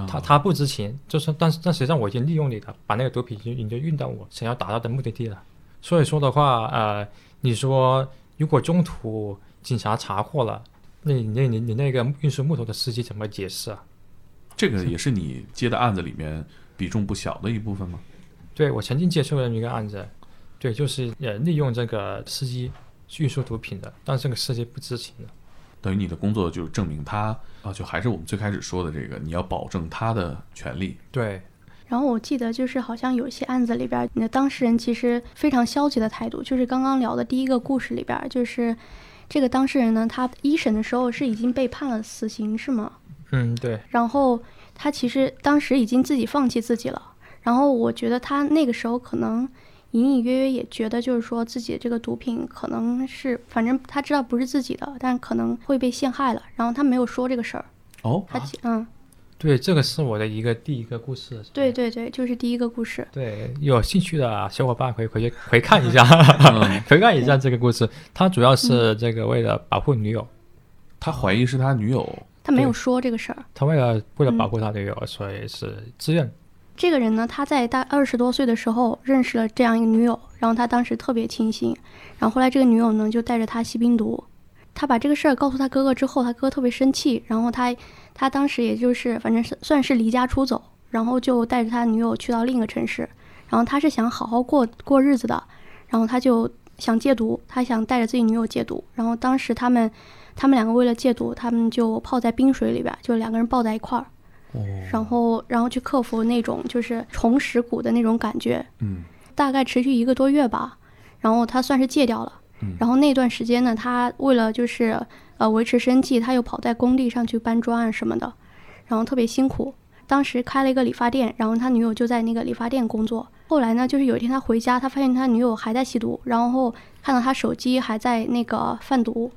Speaker 3: 他他不知情，就是但是但实际上我已经利用你了，把那个毒品已经已经运到我想要达到的目的地了。所以说的话，呃，你说如果中途警察查获了，那你那你你那个运输木头的司机怎么解释啊？
Speaker 1: 这个也是你接的案子里面比重不小的一部分吗？
Speaker 3: 对，我曾经接触过一个案子，对，就是呃利用这个司机。运输毒品的，但这个司机不知情的，
Speaker 1: 等于你的工作就是证明他啊，就还是我们最开始说的这个，你要保证他的权利。
Speaker 3: 对。
Speaker 2: 然后我记得就是好像有些案子里边，你的当事人其实非常消极的态度，就是刚刚聊的第一个故事里边，就是这个当事人呢，他一审的时候是已经被判了死刑，是吗？
Speaker 3: 嗯，对。
Speaker 2: 然后他其实当时已经自己放弃自己了，然后我觉得他那个时候可能。隐隐约约也觉得，就是说自己的这个毒品可能是，反正他知道不是自己的，但可能会被陷害了。然后他没有说这个事儿。
Speaker 1: 哦，
Speaker 2: 他嗯，
Speaker 3: 对，这个是我的一个第一个故事。
Speaker 2: 对对对，就是第一个故事。
Speaker 3: 对，有兴趣的小伙伴可以回去回看一下，回看一下 [laughs] 这个故事。他主要是这个为了保护女友，
Speaker 1: 他怀疑是他女友，
Speaker 2: 他没有说这个事儿。
Speaker 3: 他为了为了保护他女友，所以是自愿。
Speaker 2: 这个人呢，他在大二十多岁的时候认识了这样一个女友，然后他当时特别清醒，然后后来这个女友呢就带着他吸冰毒，他把这个事儿告诉他哥哥之后，他哥哥特别生气，然后他他当时也就是反正是算是离家出走，然后就带着他女友去到另一个城市，然后他是想好好过过日子的，然后他就想戒毒，他想带着自己女友戒毒，然后当时他们他们两个为了戒毒，他们就泡在冰水里边，就两个人抱在一块儿。然后，然后去克服那种就是重拾骨的那种感觉，
Speaker 1: 嗯，
Speaker 2: 大概持续一个多月吧，然后他算是戒掉了。
Speaker 1: 嗯
Speaker 2: 然后那段时间呢，他为了就是呃维持生计，他又跑在工地上去搬砖啊什么的，然后特别辛苦。当时开了一个理发店，然后他女友就在那个理发店工作。后来呢，就是有一天他回家，他发现他女友还在吸毒，然后看到他手机还在那个贩毒，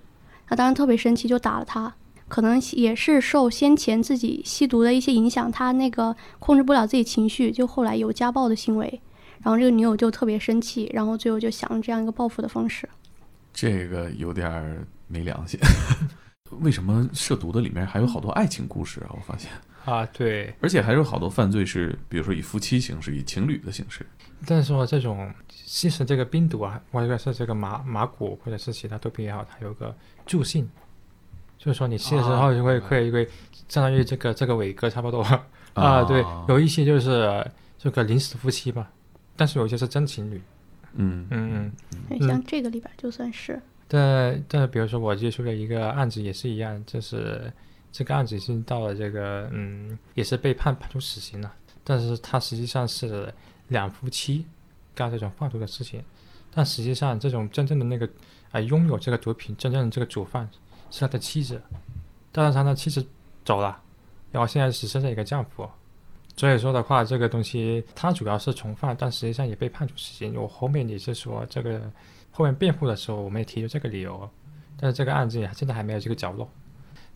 Speaker 2: 他当时特别生气，就打了他。可能也是受先前自己吸毒的一些影响，他那个控制不了自己情绪，就后来有家暴的行为。然后这个女友就特别生气，然后最后就想了这样一个报复的方式。
Speaker 1: 这个有点儿没良心。[laughs] 为什么涉毒的里面还有好多爱情故事啊？我发现，
Speaker 3: 啊，对。
Speaker 1: 而且还有好多犯罪是，比如说以夫妻形式、以情侣的形式。
Speaker 3: 但是说这种吸食这个冰毒啊，或者是这个麻麻古或者是其他毒品也好，它有个助性，就是说你吸的时候就会会会相当于这个这个伟哥差不多啊，对，有一些就是这个临时夫妻吧，但是有一些是真情侣，
Speaker 1: 嗯
Speaker 3: 嗯嗯。
Speaker 2: 对像这个里边就算是，
Speaker 3: 但但比如说我接触的一个案子也是一样，就是这个案子已经到了这个嗯，也是被判判处死刑了，但是他实际上是两夫妻干这种贩毒的事情，但实际上这种真正的那个啊、拥有这个毒品真正的这个主犯是他的妻子，但是他的妻子走了，然后现在只剩下一个丈夫。所以说的话，这个东西他主要是从犯，但实际上也被判处死刑。我后面也是说这个后面辩护的时候，我们也提出这个理由，但是这个案子现在还没有这个着落。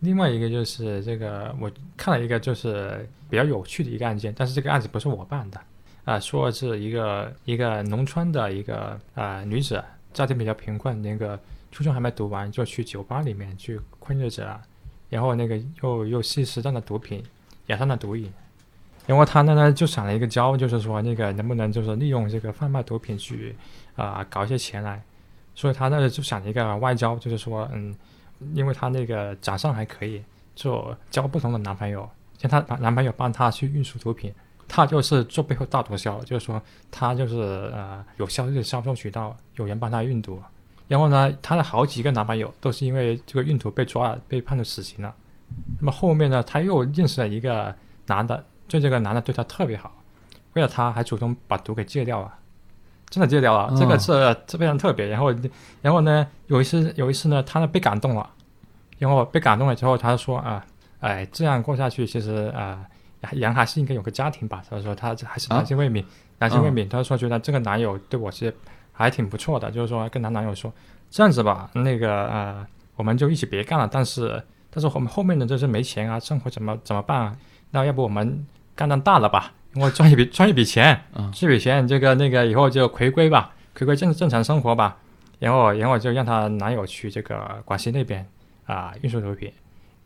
Speaker 3: 另外一个就是这个，我看了一个就是比较有趣的一个案件，但是这个案子不是我办的，啊、说是一个一个农村的一个啊、女子，家庭比较贫困，那个初中还没读完就去酒吧里面去混日子了，然后那个又又吸食上了毒品，染上了毒瘾，然后他呢呢就想了一个招，就是说那个能不能就是利用这个贩卖毒品去啊、搞一些钱来，所以他呢就想一个外交，就是说嗯，因为他那个长相还可以，就交不同的男朋友，像她男朋友帮她去运输毒品，她就是做背后大毒枭，就是说她就是呃有销售销售渠道，有人帮她运毒。然后呢，她的好几个男朋友都是因为这个运毒被抓了，被判处死刑了。那么后面呢，她又认识了一个男的，就这个男的对她特别好，为了她还主动把毒给戒掉了，真的戒掉了。这个是这非常特别。然后，然后呢，有一次有一次呢，她呢被感动了，然后被感动了之后，她说啊，哎，这样过下去其实啊，人还是应该有个家庭吧。她说她还是
Speaker 1: 啊
Speaker 3: 男性未泯，男性未泯。她说觉得这个男友对我是还挺不错的，就是说跟她男友说这样子吧，那个呃，我们就一起别干了。但是但是我们后面的就是没钱啊，生活怎么怎么办啊？那要不我们干单大了吧？我赚一笔赚一笔钱，
Speaker 1: 嗯
Speaker 3: 这笔钱这个那个以后就回归吧，回归正正常生活吧。然后然后就让她男友去这个广西那边啊、运输毒品，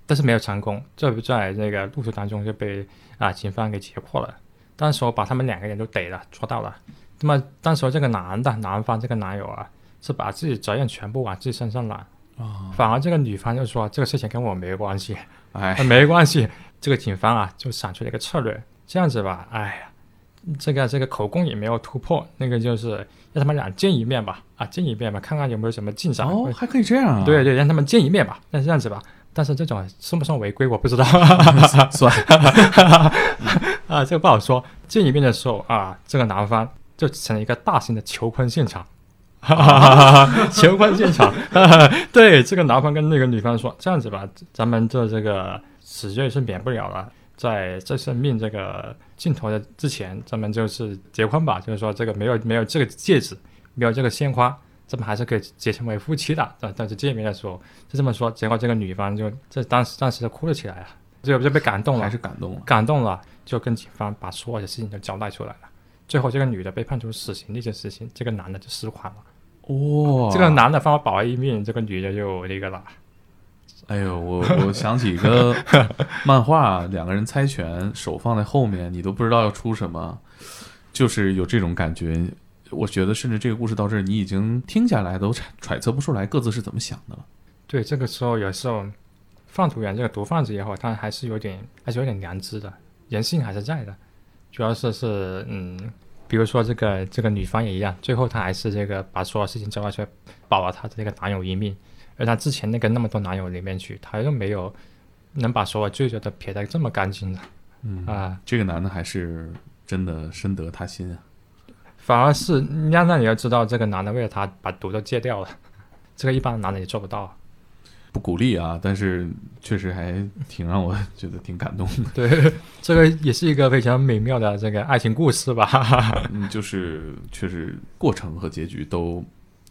Speaker 3: 但是没有成功，这在那个路途当中就被啊、警方给截获了。当时我把他们两个人都逮了，抓到了。那么当时这个男的男方这个男友啊，是把自己责任全部往自己身上揽，
Speaker 1: 啊，
Speaker 3: 反而这个女方就说这个事情跟我没关系，
Speaker 1: 哎，
Speaker 3: 啊没关系。这个警方啊就想出了一个策略，这样子吧，哎呀，这个这个口供也没有突破，那个就是让他们俩见一面吧，啊见一面吧，看看有没有什么进展。
Speaker 1: 哦，还可以这样啊？
Speaker 3: 对对，让他们见一面吧，那这样子吧。但是这种算不算违规，我不知道。[laughs]
Speaker 1: 算 [laughs]
Speaker 3: 啊，这个不好说。见一面的时候啊，这个男方就成了一个大型的求婚现场。[laughs] 求婚现场，对这个男方跟那个女方说：“这样子吧，咱们这这个死罪是免不了了，在这生命这个尽头的之前，咱们就是结婚吧。就是说，这个没有没有这个戒指，没有这个鲜花，咱们还是可以结成为夫妻的。但但是见面的时候就这么说，结果这个女方就这当时当时就哭了起来了，就就被感动了
Speaker 1: 还，是感动了。
Speaker 3: 感动了，就跟警方把所有的事情都交代出来了。最后，这个女的被判处死刑这件事情，这个男的就死缓了。
Speaker 1: 哇，
Speaker 3: 这个男的帮我保了一命，这个女的就那个了。
Speaker 1: 哎呦，我我想起一个 [laughs] 漫画，两个人猜拳，手放在后面，你都不知道要出什么，就是有这种感觉。我觉得，甚至这个故事到这儿，你已经听下来都揣揣测不出来各自是怎么想的了。
Speaker 3: 对，这个时候有时候放毒员这个毒贩子也好，他还是有点还是有点良知的，人性还是在的。主要是是嗯，比如说这个这个女方也一样，最后她还是这个把所有事情交代出来，保了她的这个男友一命。而他之前那个那么多男友里面去，他又没有能把所有罪责都撇得这么干净的
Speaker 1: 嗯
Speaker 3: 啊。
Speaker 1: 这个男的还是真的深得他心啊。
Speaker 3: 反而是那那你要知道，这个男的为了他把毒都戒掉了，[laughs] 这个一般男的也做不到。
Speaker 1: 不鼓励啊，但是确实还挺让我觉得挺感动的。
Speaker 3: 对，[laughs] 这个也是一个非常美妙的这个爱情故事吧。[laughs]
Speaker 1: 嗯，就是确实过程和结局都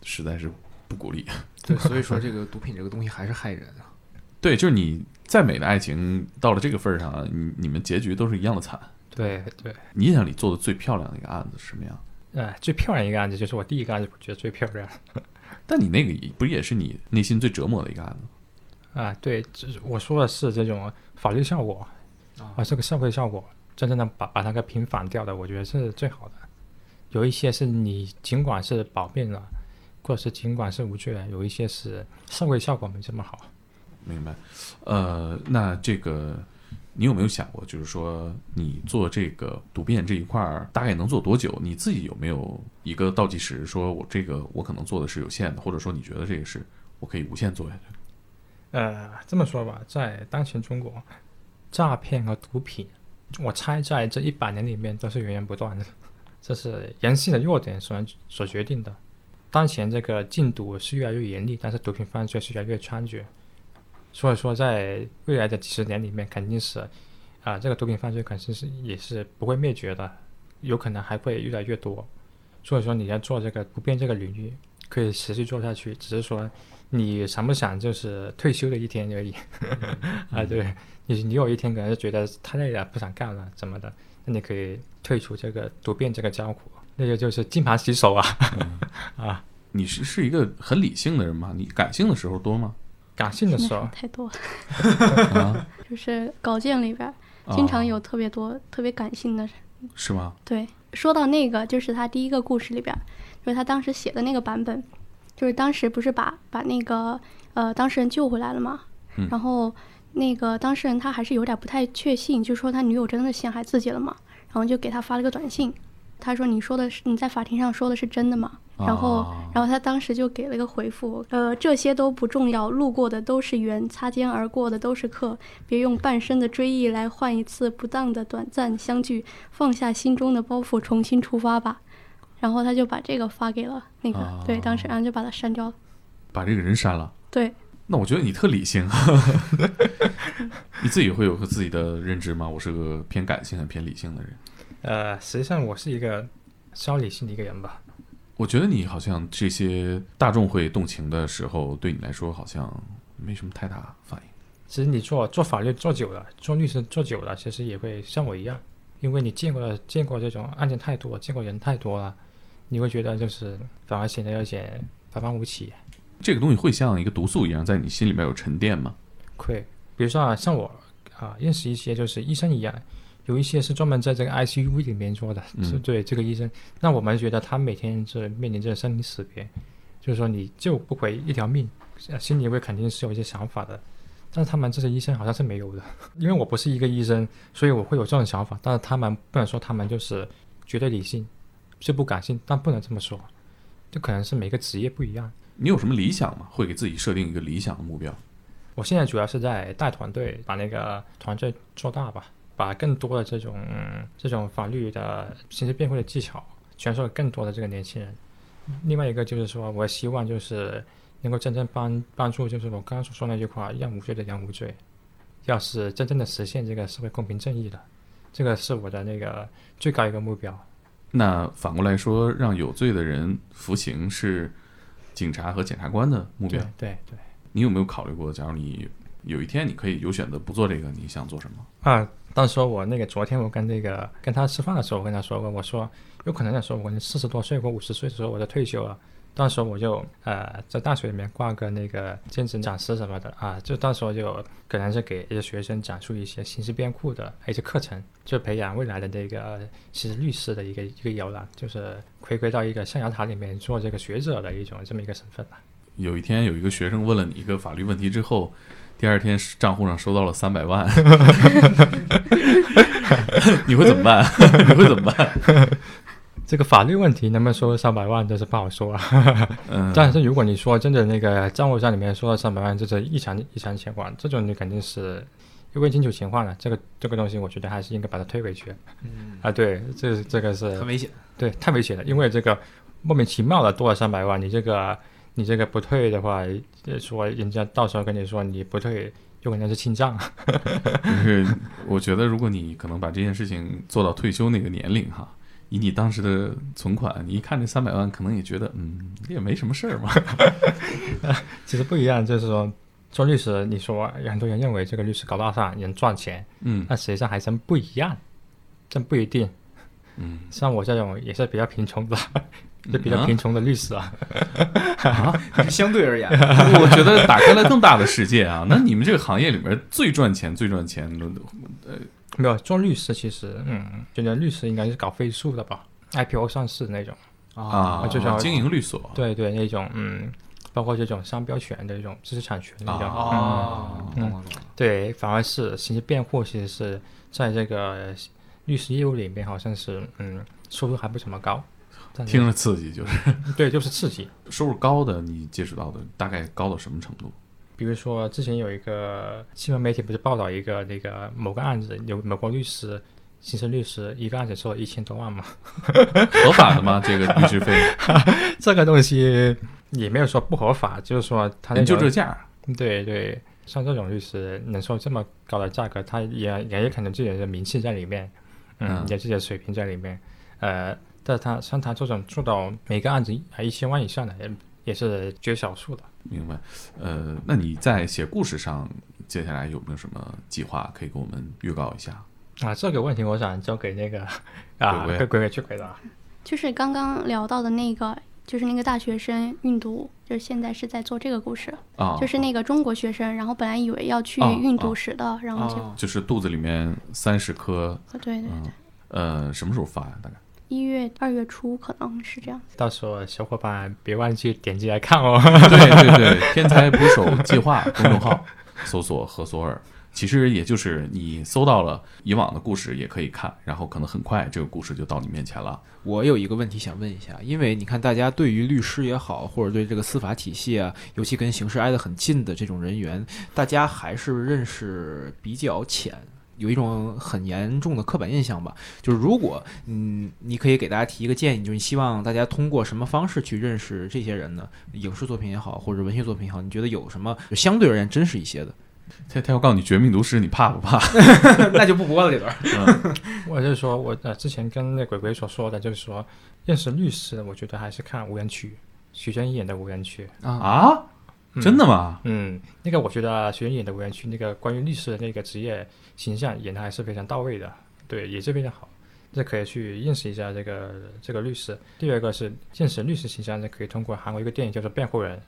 Speaker 1: 实在是不鼓励。
Speaker 4: 对，所以说这个毒品这个东西还是害人啊。[laughs]
Speaker 1: 对，就是你再美的爱情到了这个份儿上，你你们结局都是一样的惨。
Speaker 3: 对对，
Speaker 1: 你印象里做的最漂亮的一个案子是什么样？
Speaker 3: 哎，最漂亮一个案子就是我第一个案子，我觉得最漂亮。[laughs]
Speaker 1: 但你那个也不也是你内心最折磨的一个案子？
Speaker 3: 啊，对，这我说的是这种法律效果啊，这个社会效果，真正的把把它给平反掉的，我觉得是最好的。有一些是你尽管是保命了，或者是尽管是无罪的，有一些是社会效果没这么好。
Speaker 1: 明白。呃，那这个。你有没有想过，就是说你做这个读变这一块儿大概能做多久？你自己有没有一个倒计时？说我这个我可能做的是有限的，或者说你觉得这个是我可以无限做下去？
Speaker 3: 呃，这么说吧，在当前中国，诈骗和毒品，我猜在这一百年里面都是源源不断的，这是人性的弱点所所决定的。当前这个禁毒是越来越严厉，但是毒品犯罪是越来越猖獗。所以说，在未来的几十年里面，肯定是，啊，这个毒品犯罪肯定是也是不会灭绝的，有可能还会越来越多。所以说，你要做这个不变这个领域，可以持续做下去，只是说你想不想就是退休的一天而已。[laughs] 啊，对你，你有一天可能是觉得太累了，不想干了，怎么的？那你可以退出这个毒变这个江湖，那个就是金盘洗手啊。[laughs] 啊，
Speaker 1: 你是是一个很理性的人吗？你感性的时候多吗？
Speaker 3: 感性的时候
Speaker 2: 太多 [laughs] [laughs] 就是稿件里边经常有特别多特别感性的人，
Speaker 1: 是吗？
Speaker 2: 对，说到那个，就是他第一个故事里边，就是他当时写的那个版本，就是当时不是把把那个呃当事人救回来了吗？然后那个当事人他还是有点不太确信，就说他女友真的陷害自己了嘛，然后就给他发了个短信，他说你说的是你在法庭上说的是真的吗？然后，然后他当时就给了个回复，呃，这些都不重要，路过的都是缘，擦肩而过的都是客，别用半生的追忆来换一次不当的短暂相聚，放下心中的包袱，重新出发吧。然后他就把这个发给了那个，对，当时然后就把他删掉了，
Speaker 1: 把这个人删了。
Speaker 2: 对，
Speaker 1: 那我觉得你特理性，[laughs] 你自己会有个自己的认知吗？我是个偏感性、很偏理性的人。
Speaker 3: 呃，实际上我是一个稍理性的一个人吧。
Speaker 1: 我觉得你好像这些大众会动情的时候，对你来说好像没什么太大反应。
Speaker 3: 其实你做做法律做久了，做律师做久了，其实也会像我一样，因为你见过见过这种案件太多，见过人太多了，你会觉得就是反而显得有点平凡无奇。
Speaker 1: 这个东西会像一个毒素一样在你心里面有沉淀吗？
Speaker 3: 会，比如说啊，像我啊，认识一些就是医生一样。有一些是专门在这个 ICU 里面做的，是对这个医生。那我们觉得他每天是面临着生离死别，就是说你救不回一条命，心里会肯定是有一些想法的。但是他们这些医生好像是没有的，[laughs] 因为我不是一个医生，所以我会有这种想法。但是他们不能说他们就是绝对理性，是不感性，但不能这么说，就可能是每个职业不一样。
Speaker 1: 你有什么理想吗？会给自己设定一个理想的目标？
Speaker 3: 我现在主要是在带团队，把那个团队做大吧。把更多的这种这种法律的刑事辩护的技巧传授给更多的这个年轻人。另外一个就是说，我希望就是能够真正帮帮助，就是我刚刚所说那句话，让无罪的人无罪。要是真正的实现这个社会公平正义的，这个是我的那个最高一个目标。
Speaker 1: 那反过来说，让有罪的人服刑是警察和检察官的目标。
Speaker 3: 对对。
Speaker 1: 你有没有考虑过，假如你有一天你可以有选择不做这个，你想做什么？
Speaker 3: 啊。到时候我那个昨天我跟那个跟他吃饭的时候，我跟他说过，我说有可能的时候，我四十多岁或五十岁的时候我就退休了。到时候我就呃在大学里面挂个那个兼职讲师什么的啊，就到时候就可能是给一些学生讲述一些刑事辩护的一些课程，就培养未来的那个其实律师的一个一个摇篮，就是回归到一个象牙塔里面做这个学者的一种这么一个身份吧。
Speaker 1: 有一天有一个学生问了你一个法律问题之后。第二天账户上收到了三百万，[laughs] 你会怎么办？[laughs] 你会怎么办？
Speaker 3: 这个法律问题能不能收三百万，这是不好说啊。但是如果你说真的那个账户上里面收到三百万，这是异常异常情况，这种你肯定是问清楚情况了。这个这个东西，我觉得还是应该把它推回去。嗯啊，对，这这个是
Speaker 4: 很危险，
Speaker 3: 对，太危险了，因为这个莫名其妙的多了三百万，你这个。你这个不退的话，呃说人家到时候跟你说你不退，有可能是清账。
Speaker 1: 就是 [laughs] 我觉得，如果你可能把这件事情做到退休那个年龄哈，以你当时的存款，你一看这三百万，可能也觉得嗯，也没什么事儿嘛。[laughs]
Speaker 3: 其实不一样，就是说做律师，你说有很多人认为这个律师高大上，人赚钱，
Speaker 1: 嗯
Speaker 3: 那实际上还真不一样，真不一定。
Speaker 1: 嗯
Speaker 3: 像我这种也是比较贫穷的，就比较贫穷的律师啊。[laughs]
Speaker 4: 相对而言，
Speaker 1: 我觉得打开了更大的世界啊。[laughs] 那你们这个行业里面最赚钱、最赚钱的，呃
Speaker 3: 没有做律师，其实嗯，觉得律师应该是搞飞速的吧，IPO 上市那种。
Speaker 1: 啊，
Speaker 3: 就像
Speaker 1: 经营律所，
Speaker 3: 对对，那种嗯，包括这种商标权的一种知识产权那种。
Speaker 4: 哦，
Speaker 3: 对，反而是刑事辩护，其实是在这个律师业务里面，好像是嗯，收入还不怎么高。
Speaker 1: 听着刺激，就是
Speaker 3: 对，就是刺激。[laughs]
Speaker 1: 收入高的，你接触到的大概高到什么程度？
Speaker 3: 比如说，之前有一个新闻媒体不是报道一个那个某个案子，有某个律师，刑事律师一个案子收了一千多万嘛，
Speaker 1: 合法的吗？这个律师费 [laughs]
Speaker 3: 这个东西也没有说不合法，就是说他那
Speaker 1: 就
Speaker 3: 个
Speaker 1: 这价，
Speaker 3: 对对，像这种律师能收这么高的价格，他也也有可能自己的名气在里面，嗯，
Speaker 1: 嗯
Speaker 3: 有自己的水平在里面，呃，但是他像他这种做到每个案子还一千万以上的，也也是绝少数的。
Speaker 1: 明白？呃，那你在写故事上，接下来有没有什么计划可以给我们预告一下？
Speaker 3: 啊，这个问题我想交给那个 [laughs] 啊，
Speaker 1: 鬼鬼
Speaker 3: 去回答。
Speaker 2: 就是刚刚聊到的那个，就是那个大学生运毒，就是现在是在做这个故事，
Speaker 1: 啊，
Speaker 2: 就是那个中国学生，然后本来以为要去
Speaker 1: 哦
Speaker 2: 运
Speaker 1: 哦
Speaker 2: 毒时的，然后就、
Speaker 4: 哦
Speaker 1: 就是肚子里面三十颗，
Speaker 2: 对对对，
Speaker 1: 嗯，呃，什么时候发呀？大概？
Speaker 2: 一月二月初可能是这样。
Speaker 3: 到时候小伙伴别忘记点击来看哦。
Speaker 1: 对对对，[laughs] 天才捕手计划公众号搜索何索尔，其实也就是你搜到了以往的故事也可以看，然后可能很快这个故事就到你面前了。
Speaker 4: 我有一个问题想问一下，因为你看，大家对于律师也好，或者对这个司法体系啊，尤其跟刑事挨得很近的这种人员，大家还是认识比较浅。有一种很严重的刻板印象吧，就是如果嗯，你可以给大家提一个建议，就是你希望大家通过什么方式去认识这些人呢？影视作品也好，或者文学作品也好，你觉得有什么就相对而言真实一些的？
Speaker 1: 他他要告诉你《绝命毒师》，你怕不怕？[laughs]
Speaker 4: 那就不播了这段。
Speaker 1: 嗯
Speaker 3: 我就是说我呃之前跟那鬼鬼所说的，就是说认识律师，我觉得还是看无人区，徐峥演的无人区。
Speaker 4: 啊，
Speaker 1: 真的吗？
Speaker 3: 嗯，那个我觉得徐峥演的无人区，那个关于律师的那个职业形象演的还是非常到位的，对，也是非常好。这可以去认识一下这个这个律师。第二个是认识律师形象，这，可以通过韩国一个电影叫做《辩护人》，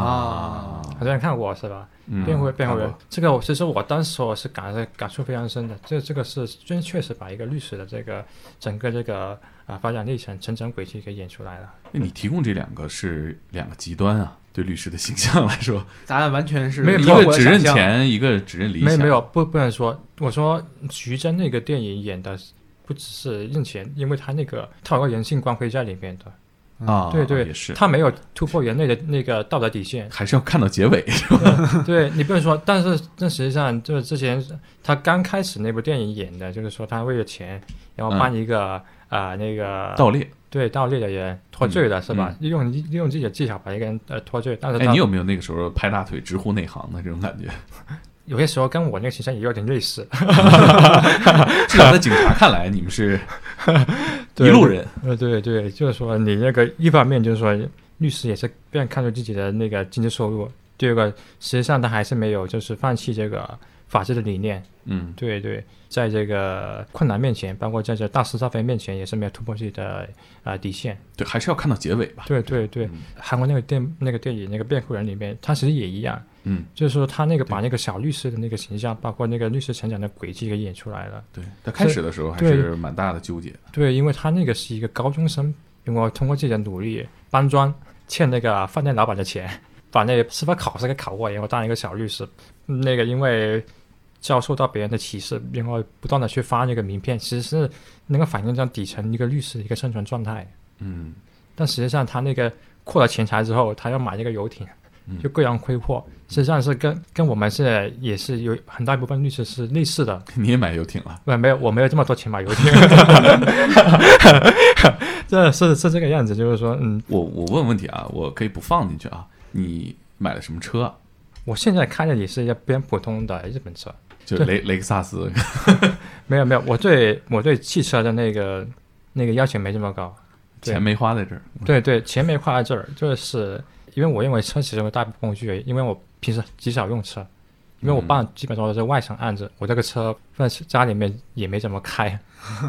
Speaker 4: 啊
Speaker 3: 好像看过是吧？
Speaker 1: 嗯
Speaker 3: 辩护辩护人，这个我其实我当时我是感感触非常深的，这这个是真确实把一个律师的这个整个这个啊发展历程、成长轨迹给演出来了。
Speaker 1: 那你提供这两个是两个极端啊，对律师的形象来说，[laughs]
Speaker 4: 答案完全是
Speaker 3: 没有
Speaker 1: 一
Speaker 4: 超
Speaker 1: 个只认钱，一个只认理想。
Speaker 3: 没有没有不不能说，我说徐峥那个电影演的不只是认钱，因为他那个他有个人性光辉在里面的，
Speaker 1: 啊，
Speaker 3: 对对
Speaker 1: 也是，
Speaker 3: 他没有突破人类的那个道德底线。
Speaker 1: 还是要看到结尾。[laughs]
Speaker 3: 对你不能说，但是但实际上就是之前他刚开始那部电影演的，就是说他为了钱，然后帮一个啊、那个
Speaker 1: 盗猎，
Speaker 3: 对盗猎的人脱罪了、
Speaker 1: 嗯
Speaker 3: 是吧？利用利用自己的技巧把一个人呃脱罪，但是
Speaker 1: 哎，你有没有那个时候拍大腿直呼内行的这种感觉？[laughs]
Speaker 3: 有些时候跟我那个形象也有点类似。[laughs]
Speaker 1: 至少在警察看来，你们是 [laughs] 一
Speaker 3: 对
Speaker 1: 路人。
Speaker 3: 呃，对对，就是说你那个一方面就是说律师也是非常看重自己的那个经济收入，第二个实际上他还是没有就是放弃这个法治的理念。
Speaker 1: 嗯，
Speaker 3: 对对，在这个困难面前，包括在这大是大非面前，也是没有突破自己的啊、底线。
Speaker 1: 对，还是要看到结尾吧。
Speaker 3: 对对对，
Speaker 1: 嗯
Speaker 3: 韩国那个电那个电影那个辩护人里面，他其实也一样，
Speaker 1: 嗯，
Speaker 3: 就是说他那个把那个小律师的那个形象，包括那个律师成长的轨迹给演出来了。
Speaker 1: 对，他开始的时候还是蛮大的纠结。
Speaker 3: 对，因为他那个是一个高中生，因为通过自己的努力搬砖，欠那个饭店老板的钱，把那个司法考试给考过，然后当一个小律师。那个因为遭受到别人的歧视，然后不断的去发那个名片，其实是能够反映这样底层一个律师的一个生存状态。
Speaker 1: 嗯，
Speaker 3: 但实际上他那个扩了钱财之后，他要买那个游艇
Speaker 1: 嗯，
Speaker 3: 就各样挥霍，实际上是跟跟我们是也是有很大一部分律师是类似的。
Speaker 1: 你也买游艇了？
Speaker 3: 不，没有，我没有这么多钱买游艇。[laughs] [laughs] 这是是这个样子，就是说，嗯，
Speaker 1: 我我问问题啊，我可以不放进去啊。你买了什么车啊？
Speaker 3: 我现在开的也是一个偏普通的日本车，
Speaker 1: 就雷雷克萨斯，[laughs]
Speaker 3: 没有没有，我对我对汽车的那个那个要求没这么高。
Speaker 1: 钱没花在这儿。
Speaker 3: 对对，钱没花在这儿，就是因为我认为车其实是大部工具，因为我平时极少用车，因为我爸基本上都是外省案子，我这个车放在家里面也没怎么开。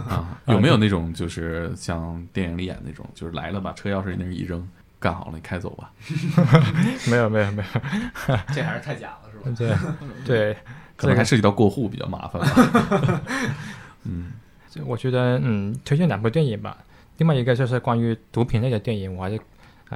Speaker 1: 啊，[laughs] 有没有那种就是像电影里演那种，就是来了把车钥匙那儿一扔，干好了你开走吧？
Speaker 3: 没有没有没有，[laughs]
Speaker 4: 这还是太假了，是吧？
Speaker 3: 对 [laughs] 对，
Speaker 1: 可能还涉及到过户比较麻烦吧。[laughs] 嗯。
Speaker 3: 这我觉得嗯，推荐两部电影吧。另外一个就是关于毒品类的电影，我还是啊、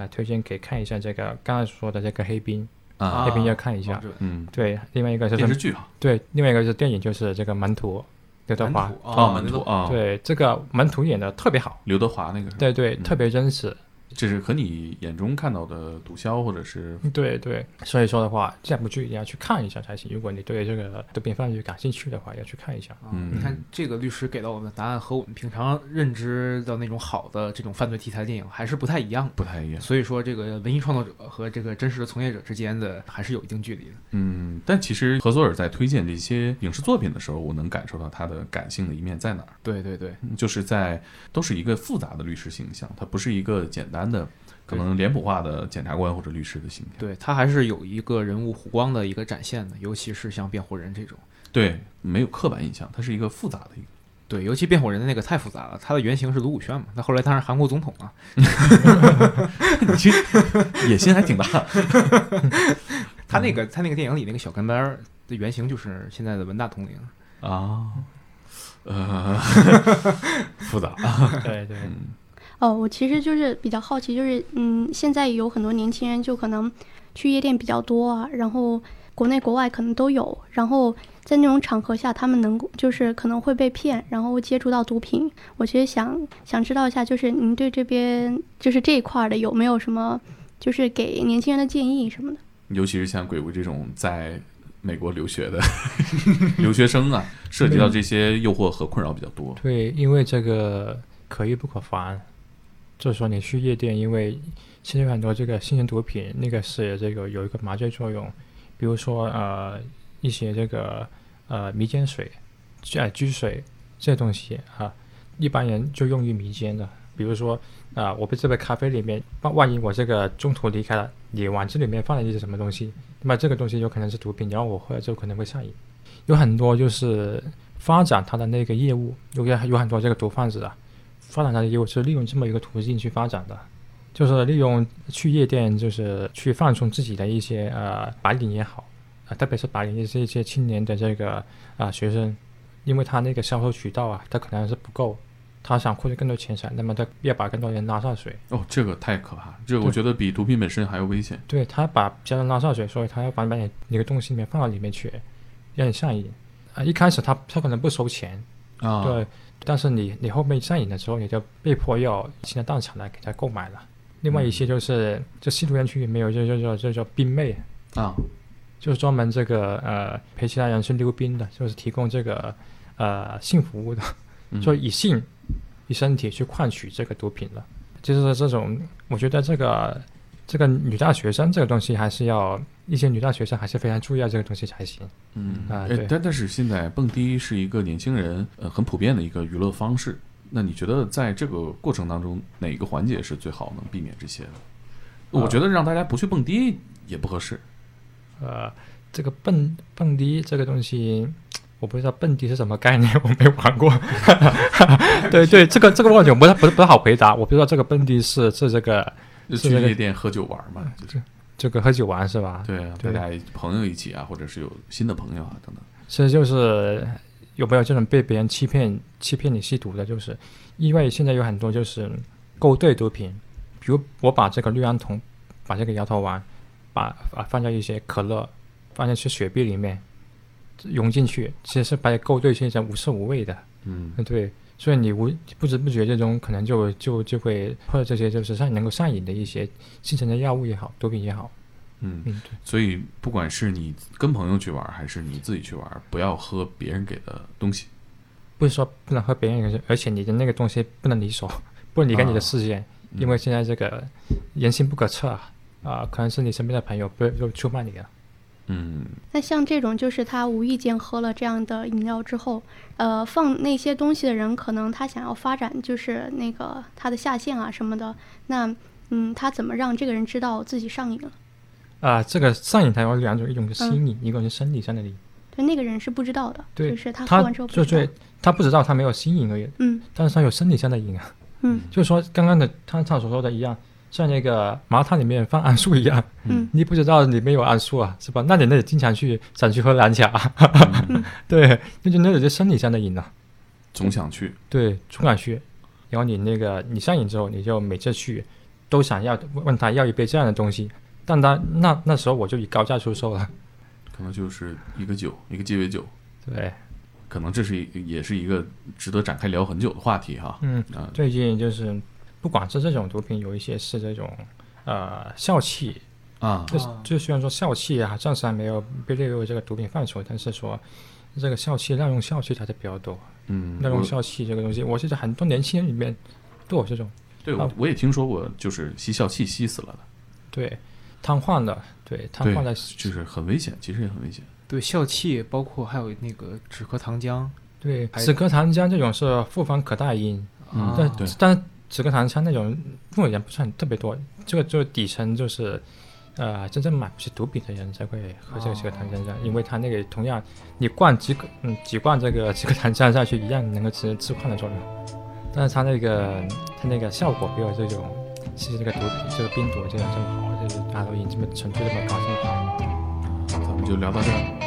Speaker 3: 呃推荐给看一下这个刚才说的这个黑冰，
Speaker 1: 啊。
Speaker 3: 那边要看一下
Speaker 1: 嗯，
Speaker 3: 对，另外一个就是
Speaker 1: 电视剧啊，
Speaker 3: 对，另外一个是电影，就是这个门徒刘德华，
Speaker 1: 哦，
Speaker 4: 啊
Speaker 1: 门徒啊，，
Speaker 3: 对，这个门徒演的特别好，
Speaker 1: 刘德华那个，
Speaker 3: 对对，
Speaker 1: 嗯。
Speaker 3: 特别真实，
Speaker 1: 这是和你眼中看到的毒枭或者是
Speaker 3: 对对，所以说的话，这部剧一定要去看一下才行。如果你对这个毒品犯罪感兴趣的话，要去看一下。
Speaker 4: 啊
Speaker 1: 嗯
Speaker 4: 你看这个律师给到我们的答案和我们平常认知的那种好的这种犯罪题材电影还是不太一样。
Speaker 1: 不太一样。
Speaker 4: 所以说，这个文艺创作者和这个真实的从业者之间的还是有一定距离的。
Speaker 1: 嗯，但其实何索尔在推荐这些影视作品的时候，我能感受到他的感性的一面在哪儿，
Speaker 4: 对对对，
Speaker 1: 就是在都是一个复杂的律师形象，他不是一个简单的可能脸谱化的检察官或者律师的形象。
Speaker 4: 对他还是有一个人物弧光的一个展现的，尤其是像辩护人这种。
Speaker 1: 对，没有刻板印象，他是一个复杂的一个。
Speaker 4: 对，尤其辩护人的那个太复杂了，他的原型是卢武铉嘛，他后来当上韩国总统啊。[laughs]
Speaker 1: 你这野心还挺大。[laughs]
Speaker 4: 他那个他那个电影里那个小跟班的原型就是现在的文大统领。
Speaker 1: 啊，呃，[laughs] 复杂。
Speaker 3: 对对，
Speaker 1: 嗯
Speaker 2: 哦，我其实就是比较好奇，就是嗯，现在有很多年轻人就可能去夜店比较多啊，然后国内国外可能都有，然后在那种场合下，他们能够就是可能会被骗，然后接触到毒品。我其实想想知道一下，就是您对这边就是这一块儿的有没有什么就是给年轻人的建议什么的？
Speaker 1: 尤其是像鬼谷这种在美国留学的 [laughs] 留学生啊，涉及到这些诱惑和困扰比较多。
Speaker 3: 对，因为这个可遇不可防，就是说你去夜店，因为现在有很多这个新型毒品，那个是这个有一个麻醉作用，比如说呃一些这个呃迷奸水、呃居水这些东西啊，一般人就用于迷奸的。比如说啊、我被这杯咖啡里面，万万一我这个中途离开了，你往这里面放了一些什么东西，那么这个东西有可能是毒品，然后我喝了之后可能会上瘾。有很多就是发展他的那个业务，有有有很多这个毒贩子啊，发展他的业务是利用这么一个途径去发展的，就是利用去夜店，就是去放松自己的一些呃白领也好，啊、特别是白领也是一些青年的这个啊、学生，因为他那个销售渠道啊，他可能是不够，他想获得更多钱财，那么他要把更多人拉上水，
Speaker 1: 哦，这个太可怕了，这个我觉得比毒品本身还要危险。
Speaker 3: 对他把别人拉上水，所以他要把把你那个东西里面放到里面去，让你上瘾。啊，一开始他他可能不收钱，
Speaker 1: 啊，
Speaker 3: 对，但是你你后面上瘾的时候，你就被迫要现在当场来给他购买了。另外一些就是，就吸毒园区里面有就就叫就叫冰妹，
Speaker 1: 啊，
Speaker 3: 就是专门这个呃陪其他人去溜冰的，就是提供这个呃性服务的，
Speaker 1: 嗯。
Speaker 3: 就以性以身体去换取这个毒品的。就是这种，我觉得这个这个女大学生这个东西还是要一些女大学生还是非常注意到这个东西才行。
Speaker 1: 嗯哎
Speaker 3: 啊对
Speaker 1: 但但是现在蹦迪是一个年轻人呃很普遍的一个娱乐方式。那你觉得在这个过程当中，哪个环节是最好能避免这些的？我觉得让大家不去蹦迪也不合适。
Speaker 3: 呃，这个蹦蹦迪这个东西，我不知道蹦迪是什么概念，[laughs] 我没玩过。[laughs] 对对，这个这个问题我不太不不太好回答，我不知道这个蹦迪是是这个
Speaker 1: 就是去夜店喝酒玩嘛，就是
Speaker 3: 这个喝酒玩是吧？
Speaker 1: 对啊，大家朋友一起啊，或者是有新的朋友啊等等。
Speaker 3: 其实就是有没有这种被别人欺骗欺骗你吸毒的，就是因为现在有很多就是勾兑毒品，比如我把这个氯胺酮，把这个摇头丸，把啊放在一些可乐，放进去雪碧里面，融进去，其实是把它勾兑成一种无色无味的，
Speaker 1: 嗯
Speaker 3: 嗯对，所以你无不知不觉之中可能就就就会或者这些就是上能够上瘾的一些新成的药物也好，毒品也好，
Speaker 1: 嗯，
Speaker 3: 嗯对。
Speaker 1: 所以不管是你跟朋友去玩，还是你自己去玩，不要喝别人给的东西。
Speaker 3: 不是说不能喝别人的，而且你的那个东西不能离手，[laughs] 不能离开你的视线，
Speaker 1: 嗯
Speaker 3: 因为现在这个人心不可测啊。啊、可能是你身边的朋友不就出卖你了。
Speaker 1: 嗯，
Speaker 2: 那像这种，就是他无意间喝了这样的饮料之后，呃，放那些东西的人，可能他想要发展就是那个他的下线啊什么的，那嗯，他怎么让这个人知道自己上瘾了？
Speaker 3: 啊、这个上瘾它有两种，一种是心瘾，一种是生理上的瘾。
Speaker 2: 对，那个人是不知道的，
Speaker 3: 对
Speaker 2: 就是他喝完之后不知道
Speaker 3: 就对。他不知道他没有心瘾而已，
Speaker 2: 嗯
Speaker 3: 但是他有生理上的瘾啊。
Speaker 2: 嗯
Speaker 3: 就是说刚刚的他他所说的一样，像那个麻辣烫里面放桉树一样，
Speaker 2: 嗯。
Speaker 3: 你不知道里面有桉树啊，是吧？那你那里经常去想去喝蓝茶，
Speaker 1: 嗯。[laughs]
Speaker 3: 对，那就那种就生理上的瘾了、
Speaker 1: 总想去，
Speaker 3: 对，总想去。然后你那个你上瘾之后，你就每次去都想要问他要一杯这样的东西，但他那那时候我就以高价出售了，
Speaker 1: 可能就是一个酒，一个鸡尾酒，
Speaker 3: 对，
Speaker 1: 可能这是一也是一个值得展开聊很久的话题哈。
Speaker 3: 嗯，
Speaker 1: 啊，
Speaker 3: 最近就是不管是这种毒品，有一些是这种呃笑气，
Speaker 1: 啊，
Speaker 3: 就
Speaker 4: 哦
Speaker 3: 就虽然说笑气啊，暂时还没有被列入这个毒品范畴，但是说这个笑气滥用笑气它是比较多。
Speaker 1: 嗯，
Speaker 3: 滥用笑气这个东西，我记得很多年轻人里面都有这种
Speaker 1: 对我我也听说过，就是吸笑气吸死了的，
Speaker 3: 对瘫痪的，对瘫痪的，
Speaker 1: 就是很危险，其实也很危险。
Speaker 4: 对，笑气，包括还有那个止咳糖浆，
Speaker 3: 对止咳糖浆这种是复方可待因，
Speaker 1: 嗯
Speaker 3: 但但止咳糖浆那种用的人不是很特别多，这个就底层就是。呃，真正买不起毒品的人才会喝这个止咳糖浆浆，因为它那个同样，你灌几个嗯几罐这个止咳糖浆下去，一样能够起致幻的作用，但是它那个它那个效果没有这种吸这个毒品这个冰毒这样这么好，就是大家都已经这么程度这么高这么好。
Speaker 1: 咱们就聊到这儿。